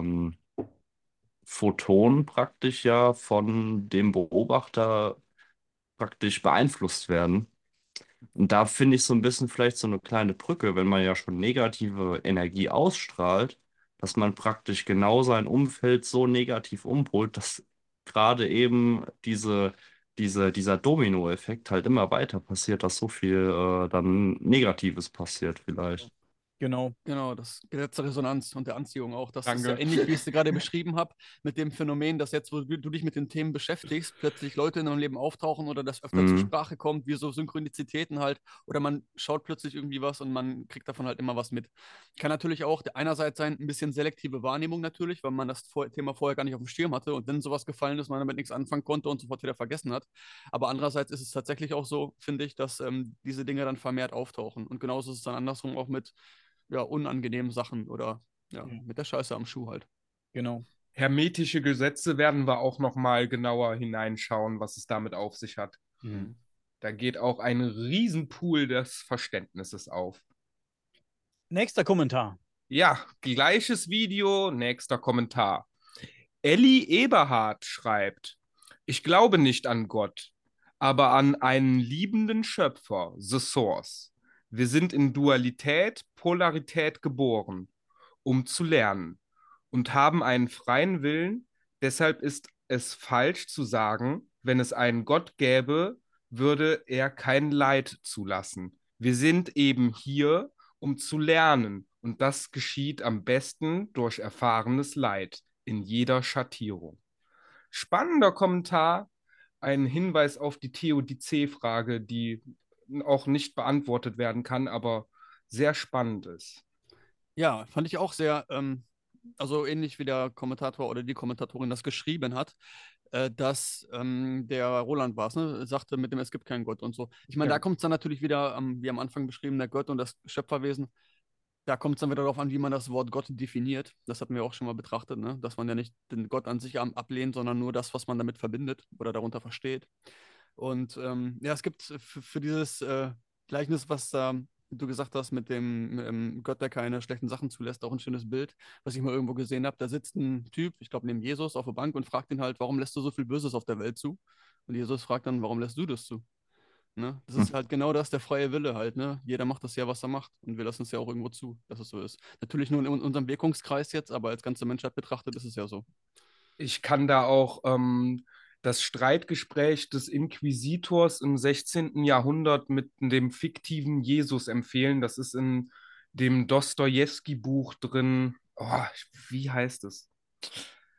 ähm, Photonen praktisch ja von dem Beobachter praktisch beeinflusst werden. Und da finde ich so ein bisschen vielleicht so eine kleine Brücke, wenn man ja schon negative Energie ausstrahlt, dass man praktisch genau sein Umfeld so negativ umpolt, dass gerade eben diese, diese, dieser Dominoeffekt halt immer weiter passiert, dass so viel äh, dann Negatives passiert vielleicht. Genau. Genau, das Gesetz der Resonanz und der Anziehung auch. Das Danke. ist ja ähnlich, wie ich es gerade beschrieben habe, mit dem Phänomen, dass jetzt, wo du dich mit den Themen beschäftigst, plötzlich Leute in deinem Leben auftauchen oder das öfter zur Mhm. Sprache kommt, wie so Synchronizitäten halt. Oder man schaut plötzlich irgendwie was und man kriegt davon halt immer was mit. Kann natürlich auch einerseits sein, ein bisschen selektive Wahrnehmung natürlich, weil man das Thema vorher gar nicht auf dem Schirm hatte und wenn sowas gefallen ist, man damit nichts anfangen konnte und sofort wieder vergessen hat. Aber andererseits ist es tatsächlich auch so, finde ich, dass ähm, diese Dinge dann vermehrt auftauchen. Und genauso ist es dann andersrum auch mit ja, unangenehmen Sachen oder ja, Ja. mit der Scheiße am Schuh halt. Genau. Hermetische Gesetze werden wir auch noch mal genauer hineinschauen, was es damit auf sich hat. Mhm. Da geht auch ein Riesenpool des Verständnisses auf. Nächster Kommentar. Ja, gleiches Video, nächster Kommentar. Elli Eberhard schreibt, ich glaube nicht an Gott, aber an einen liebenden Schöpfer, The Source. Wir sind in Dualität, Polarität geboren, um zu lernen und haben einen freien Willen. Deshalb ist es falsch zu sagen, wenn es einen Gott gäbe, würde er kein Leid zulassen. Wir sind eben hier, um zu lernen, und das geschieht am besten durch erfahrenes Leid in jeder Schattierung. Spannender Kommentar, ein Hinweis auf die Theodizee-Frage, die auch nicht beantwortet werden kann, aber sehr spannend ist. Ja, fand ich auch sehr, ähm, also ähnlich wie der Kommentator oder die Kommentatorin das geschrieben hat, äh, dass ähm, der Roland war ne, sagte mit dem Es gibt keinen Gott und so. Ich meine, Ja. da kommt es dann natürlich wieder, ähm, wie am Anfang beschrieben, der Gott und das Schöpferwesen. Da kommt es dann wieder darauf an, wie man das Wort Gott definiert. Das hatten wir auch schon mal betrachtet, ne? dass man ja nicht den Gott an sich ablehnt, sondern nur das, was man damit verbindet oder darunter versteht. Und ähm, ja, es gibt für, für dieses äh, Gleichnis, was da du gesagt hast, mit dem ähm, Gott, der keine schlechten Sachen zulässt, auch ein schönes Bild, was ich mal irgendwo gesehen habe. Da sitzt ein Typ, ich glaube neben Jesus, auf der Bank und fragt ihn halt, warum lässt du so viel Böses auf der Welt zu? Und Jesus fragt dann, warum lässt du das zu? Ne? Das ist Hm. halt genau das, der freie Wille halt. Ne? Jeder macht das ja, was er macht. Und wir lassen es ja auch irgendwo zu, dass es so ist. Natürlich nur in unserem Wirkungskreis jetzt, aber als ganze Menschheit betrachtet ist es ja so. Ich kann da auch ähm, das Streitgespräch des Inquisitors im 16. Jahrhundert mit dem fiktiven Jesus empfehlen. Das ist in dem Dostoevsky-Buch drin. Oh, wie heißt es?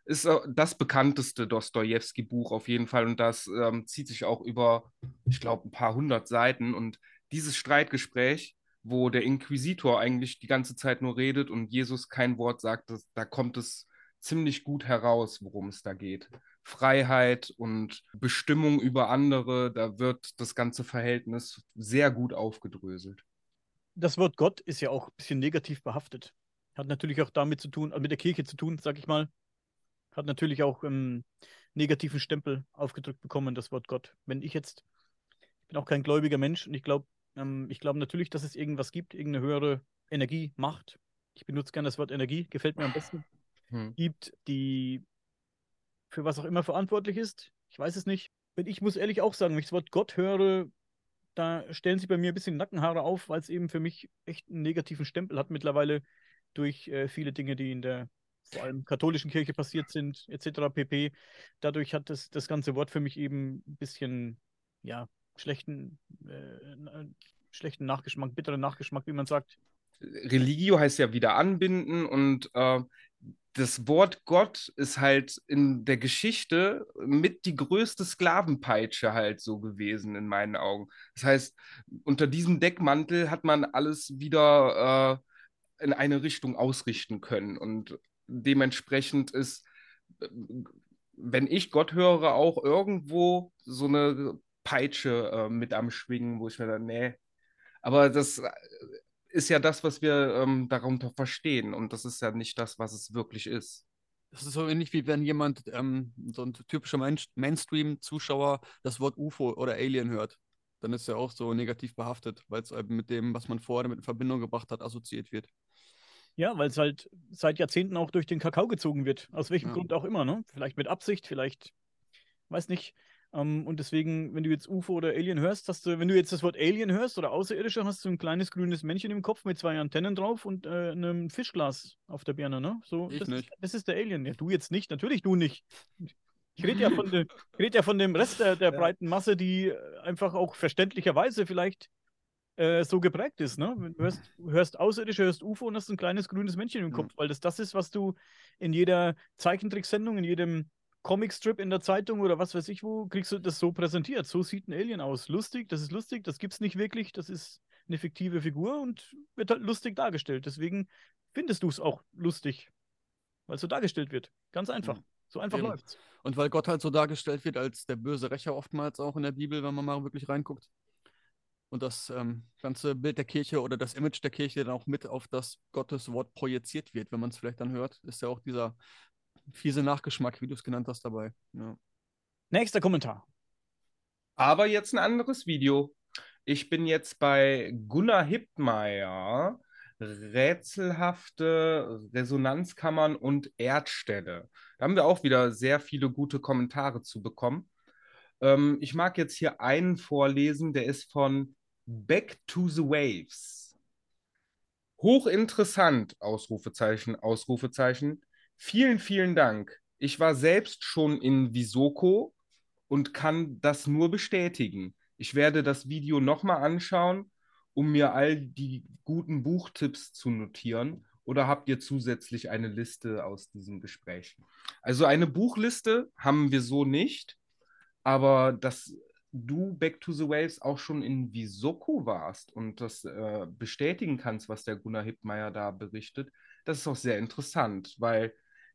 Ist das bekannteste Dostoevsky-Buch auf jeden Fall und das ähm, zieht sich auch über, ich glaube, ein paar hundert Seiten. Und dieses Streitgespräch, wo der Inquisitor eigentlich die ganze Zeit nur redet und Jesus kein Wort sagt, das, da kommt es ziemlich gut heraus, worum es da geht. Freiheit und Bestimmung über andere, da wird das ganze Verhältnis sehr gut aufgedröselt. Das Wort Gott ist ja auch ein bisschen negativ behaftet. Hat natürlich auch damit zu tun, also mit der Kirche zu tun, sag ich mal. Hat natürlich auch einen negativen Stempel aufgedrückt bekommen, das Wort Gott. Wenn ich jetzt, ich bin auch kein gläubiger Mensch und ich glaube, ähm, ich glaube natürlich, dass es irgendwas gibt, irgendeine höhere Energie, Macht. Ich benutze gerne das Wort Energie, gefällt mir am besten. Hm. Gibt, die für was auch immer verantwortlich ist. Ich weiß es nicht. Und ich muss ehrlich auch sagen, wenn ich das Wort Gott höre, da stellen sich bei mir ein bisschen Nackenhaare auf, weil es eben für mich echt einen negativen Stempel hat mittlerweile durch äh, viele Dinge, die in der vor allem katholischen Kirche passiert sind, etc. pp. Dadurch hat das, das ganze Wort für mich eben ein bisschen, ja, schlechten, äh, na- schlechten Nachgeschmack, bitteren Nachgeschmack, wie man sagt. Religio heißt ja wieder anbinden und äh, das Wort Gott ist halt in der Geschichte mit die größte Sklavenpeitsche halt so gewesen in meinen Augen. Das heißt, unter diesem Deckmantel hat man alles wieder äh, in eine Richtung ausrichten können und dementsprechend ist, wenn ich Gott höre, auch irgendwo so eine Peitsche äh, mit am Schwingen, wo ich mir dann, nee. Aber das ist ja das, was wir ähm, darunter verstehen. Und das ist ja nicht das, was es wirklich ist. Das ist so ähnlich wie wenn jemand, ähm, so ein typischer Main Mainstream-Zuschauer, das Wort UFO oder Alien hört. Dann ist er auch so negativ behaftet, weil es eben mit dem, was man vorher damit in Verbindung gebracht hat, assoziiert wird. Ja, weil es halt seit Jahrzehnten auch durch den Kakao gezogen wird. Aus welchem Ja. Grund auch immer, ne? Vielleicht mit Absicht, vielleicht, weiß nicht. Ähm, und deswegen, wenn du jetzt UFO oder Alien hörst, hast du, wenn du jetzt das Wort Alien hörst oder Außerirdische, hast du ein kleines grünes Männchen im Kopf mit zwei Antennen drauf und äh, einem Fischglas auf der Birne, ne? So, Ich das, nicht. Ist, das ist der Alien. Ja, du jetzt nicht, natürlich du nicht. Ich rede ja von dem, red ja von dem Rest der, der Ja. breiten Masse, die äh, einfach auch verständlicherweise vielleicht äh, so geprägt ist. Ne? Du hörst, hörst Außerirdische, hörst UFO und hast ein kleines grünes Männchen im Mhm. Kopf, weil das das ist, was du in jeder Zeichentricksendung, in jedem Comicstrip in der Zeitung oder was weiß ich wo, kriegst du das so präsentiert. So sieht ein Alien aus. Lustig, das ist lustig, das gibt's nicht wirklich, das ist eine fiktive Figur und wird halt lustig dargestellt. Deswegen findest du es auch lustig, weil es so dargestellt wird. Ganz einfach. Mhm. So einfach Eben. läuft's. Und weil Gott halt so dargestellt wird als der böse Rächer oftmals auch in der Bibel, wenn man mal wirklich reinguckt. Und das ähm, ganze Bild der Kirche oder das Image der Kirche dann auch mit auf das Gottes Wort projiziert wird, wenn man es vielleicht dann hört, ist ja auch dieser fiese Nachgeschmack, wie du es genannt hast, dabei. Ja. Nächster Kommentar. Aber jetzt ein anderes Video. Ich bin jetzt bei Gunnar Hippmeier, rätselhafte Resonanzkammern und Erdställe. Da haben wir auch wieder sehr viele gute Kommentare zu bekommen. Ähm, ich mag jetzt hier einen vorlesen, der ist von Back to the Waves. Hochinteressant, Ausrufezeichen, Ausrufezeichen. Vielen, vielen Dank. Ich war selbst schon in Visoko und kann das nur bestätigen. Ich werde das Video nochmal anschauen, um mir all die guten Buchtipps zu notieren. Oder habt ihr zusätzlich eine Liste aus diesem Gespräch? Also eine Buchliste haben wir so nicht, aber dass du Back to the Waves auch schon in Visoko warst und das äh, bestätigen kannst, was der Gunnar Hippmeier da berichtet, das ist auch sehr interessant, weil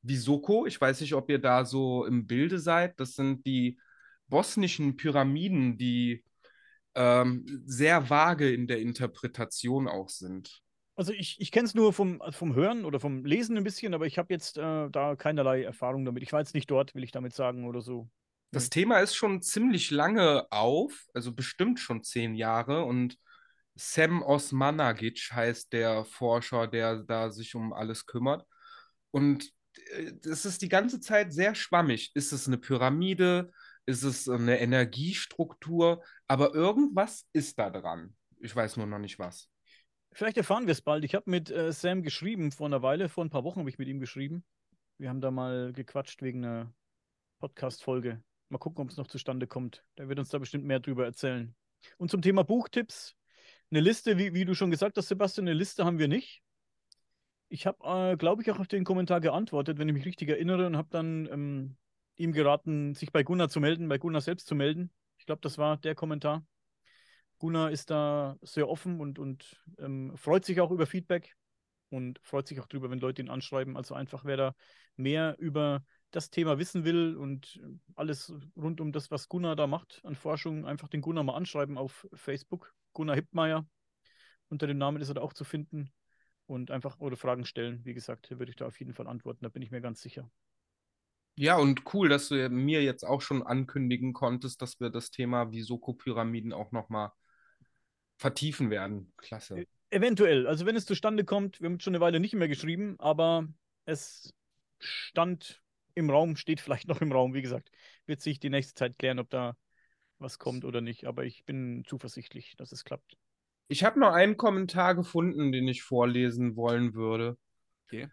Visoko, ich weiß nicht, ob ihr da so im Bilde seid, das sind die bosnischen Pyramiden, die ähm, sehr vage in der Interpretation auch sind. Also ich, ich kenne es nur vom, vom Hören oder vom Lesen ein bisschen, aber ich habe jetzt äh, da keinerlei Erfahrung damit. Ich war jetzt nicht dort, will ich damit sagen oder so. Das Thema ist schon ziemlich lange auf, also bestimmt schon zehn Jahre und Sam Osmanagic heißt der Forscher, der da sich um alles kümmert. Und es ist die ganze Zeit sehr schwammig. Ist es eine Pyramide? Ist es eine Energiestruktur? Aber irgendwas ist da dran. Ich weiß nur noch nicht was. Vielleicht erfahren wir es bald. Ich habe mit äh, Sam geschrieben vor einer Weile, vor ein paar Wochen habe ich mit ihm geschrieben. Wir haben da mal gequatscht wegen einer Podcast-Folge. Mal gucken, ob es noch zustande kommt. Der wird uns da bestimmt mehr drüber erzählen. Und zum Thema Buchtipps. Eine Liste, wie, wie du schon gesagt hast, Sebastian, eine Liste haben wir nicht. Ich habe, äh, glaube ich, auch auf den Kommentar geantwortet, wenn ich mich richtig erinnere, und habe dann ähm, ihm geraten, sich bei Gunnar zu melden, bei Gunnar selbst zu melden. Ich glaube, das war der Kommentar. Gunnar ist da sehr offen und, und ähm, freut sich auch über Feedback und freut sich auch darüber, wenn Leute ihn anschreiben. Also einfach, wer da mehr über das Thema wissen will und alles rund um das, was Gunnar da macht an Forschung, einfach den Gunnar mal anschreiben auf Facebook. Gunnar Hippmeier. Unter dem Namen ist er da auch zu finden. Und einfach oder Fragen stellen. Wie gesagt, würde ich da auf jeden Fall antworten, da bin ich mir ganz sicher. Ja, und cool, dass du mir jetzt auch schon ankündigen konntest, dass wir das Thema Visoko-Pyramiden auch nochmal vertiefen werden. Klasse. E eventuell. Also wenn es zustande kommt, wir haben schon eine Weile nicht mehr geschrieben, aber es stand im Raum, steht vielleicht noch im Raum, wie gesagt. Wird sich die nächste Zeit klären, ob da was kommt oder nicht. Aber ich bin zuversichtlich, dass es klappt. Ich habe noch einen Kommentar gefunden, den ich vorlesen wollen würde. Okay.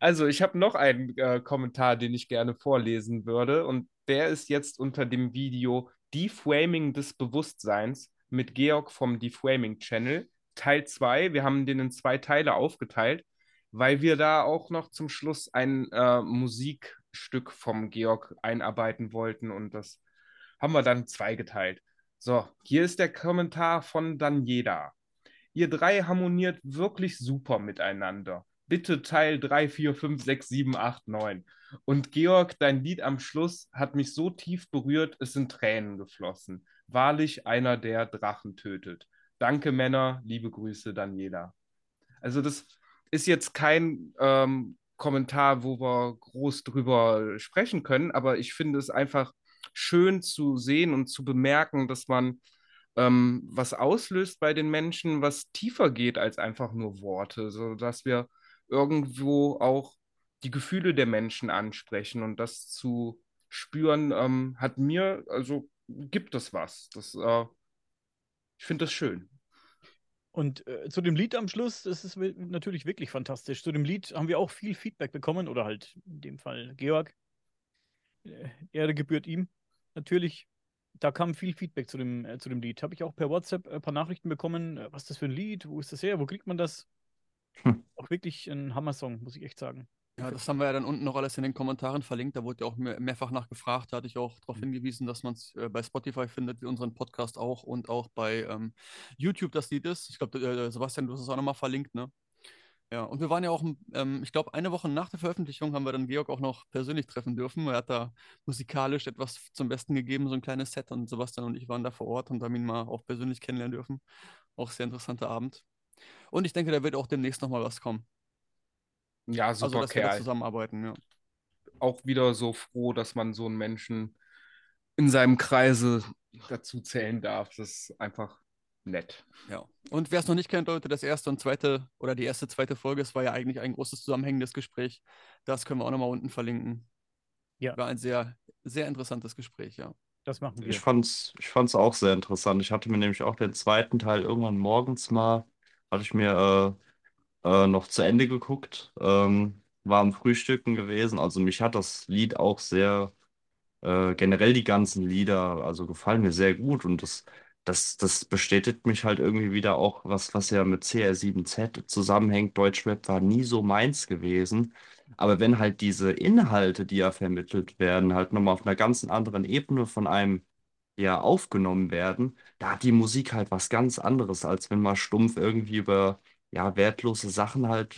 Also, ich habe noch einen äh, Kommentar, den ich gerne vorlesen würde. Und der ist jetzt unter dem Video Deframing des Bewusstseins mit Georg vom Deframing Channel, Teil 2. Wir haben den in zwei Teile aufgeteilt, weil wir da auch noch zum Schluss ein äh, Musikstück vom Georg einarbeiten wollten. Und das haben wir dann zweigeteilt. So, hier ist der Kommentar von Daniela. Ihr drei harmoniert wirklich super miteinander. Bitte Teil 3, 4, 5, 6, 7, 8, 9. Und Georg, dein Lied am Schluss hat mich so tief berührt, es sind Tränen geflossen. Wahrlich einer, der Drachen tötet. Danke, Männer. Liebe Grüße, Daniela. Also, das ist jetzt kein ähm, Kommentar, wo wir groß drüber sprechen können, aber ich finde es einfach schön zu sehen und zu bemerken, dass man ähm, was auslöst bei den Menschen, was tiefer geht als einfach nur Worte, sodass wir irgendwo auch die Gefühle der Menschen ansprechen und das zu spüren, ähm, hat mir, also gibt es was. Das, äh, ich finde das schön. Und äh, zu dem Lied am Schluss, das ist natürlich wirklich fantastisch. Zu dem Lied haben wir auch viel Feedback bekommen, oder halt in dem Fall Georg. Ehre gebührt ihm. Natürlich da kam viel Feedback zu dem, äh, zu dem Lied. Habe ich auch per WhatsApp ein paar Nachrichten bekommen. äh, Was ist das für ein Lied? Wo ist das her? Wo kriegt man das? Hm. Auch wirklich ein Hammer-Song, muss ich echt sagen. Ja, das haben wir ja dann unten noch alles in den Kommentaren verlinkt. Da wurde ja auch mehr, mehrfach nachgefragt. Da hatte ich auch darauf Mhm. hingewiesen, dass man es äh, bei Spotify findet, wie unseren Podcast auch und auch bei ähm, YouTube das Lied ist. Ich glaube, äh, Sebastian, du hast es auch nochmal verlinkt, ne? Ja, und wir waren ja auch, ähm, ich glaube, eine Woche nach der Veröffentlichung haben wir dann Georg auch noch persönlich treffen dürfen. Er hat da musikalisch etwas zum Besten gegeben, so ein kleines Set. Und Sebastian und ich waren da vor Ort und haben ihn mal auch persönlich kennenlernen dürfen. Auch sehr interessanter Abend. Und ich denke, da wird auch demnächst nochmal was kommen. Ja, Also, super dass wir da Kerl. zusammenarbeiten, ja. Auch wieder so froh, dass man so einen Menschen in seinem Kreise dazu zählen darf. Das ist einfach nett. Ja. Und wer es noch nicht kennt, Leute, das erste und zweite oder die erste, zweite Folge, es war ja eigentlich ein großes zusammenhängendes Gespräch. Das können wir auch nochmal unten verlinken. Ja. War ein sehr, sehr interessantes Gespräch, ja. Das machen wir. Ich fand's, ich fand's auch sehr interessant. Ich hatte mir nämlich auch den zweiten Teil irgendwann morgens mal, hatte ich mir äh, äh, noch zu Ende geguckt, ähm, war am Frühstücken gewesen. Also mich hat das Lied auch sehr, äh, generell die ganzen Lieder, also gefallen mir sehr gut und das, das, das bestätigt mich halt irgendwie wieder auch, was, was ja mit CR7Z zusammenhängt. Deutschrap war nie so meins gewesen. Aber wenn halt diese Inhalte, die ja vermittelt werden, halt nochmal auf einer ganz anderen Ebene von einem ja aufgenommen werden, da hat die Musik halt was ganz anderes, als wenn man stumpf irgendwie über ja wertlose Sachen halt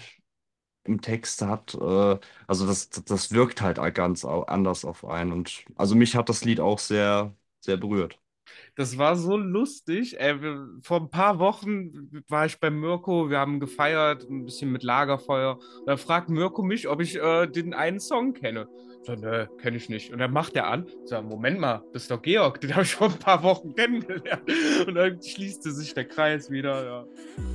im Text hat. Äh, also das, das wirkt halt ganz anders auf einen. Und also mich hat das Lied auch sehr, sehr berührt. Das war so lustig. Ey, wir, vor ein paar Wochen war ich bei Mirko, wir haben gefeiert, ein bisschen mit Lagerfeuer. Und dann fragt Mirko mich, ob ich äh, den einen Song kenne. Sag, nö, kenne ich nicht. Und dann macht er an. Sag, Moment mal, das ist doch Georg, den habe ich vor ein paar Wochen kennengelernt. Und dann schließte sich der Kreis wieder. Ja.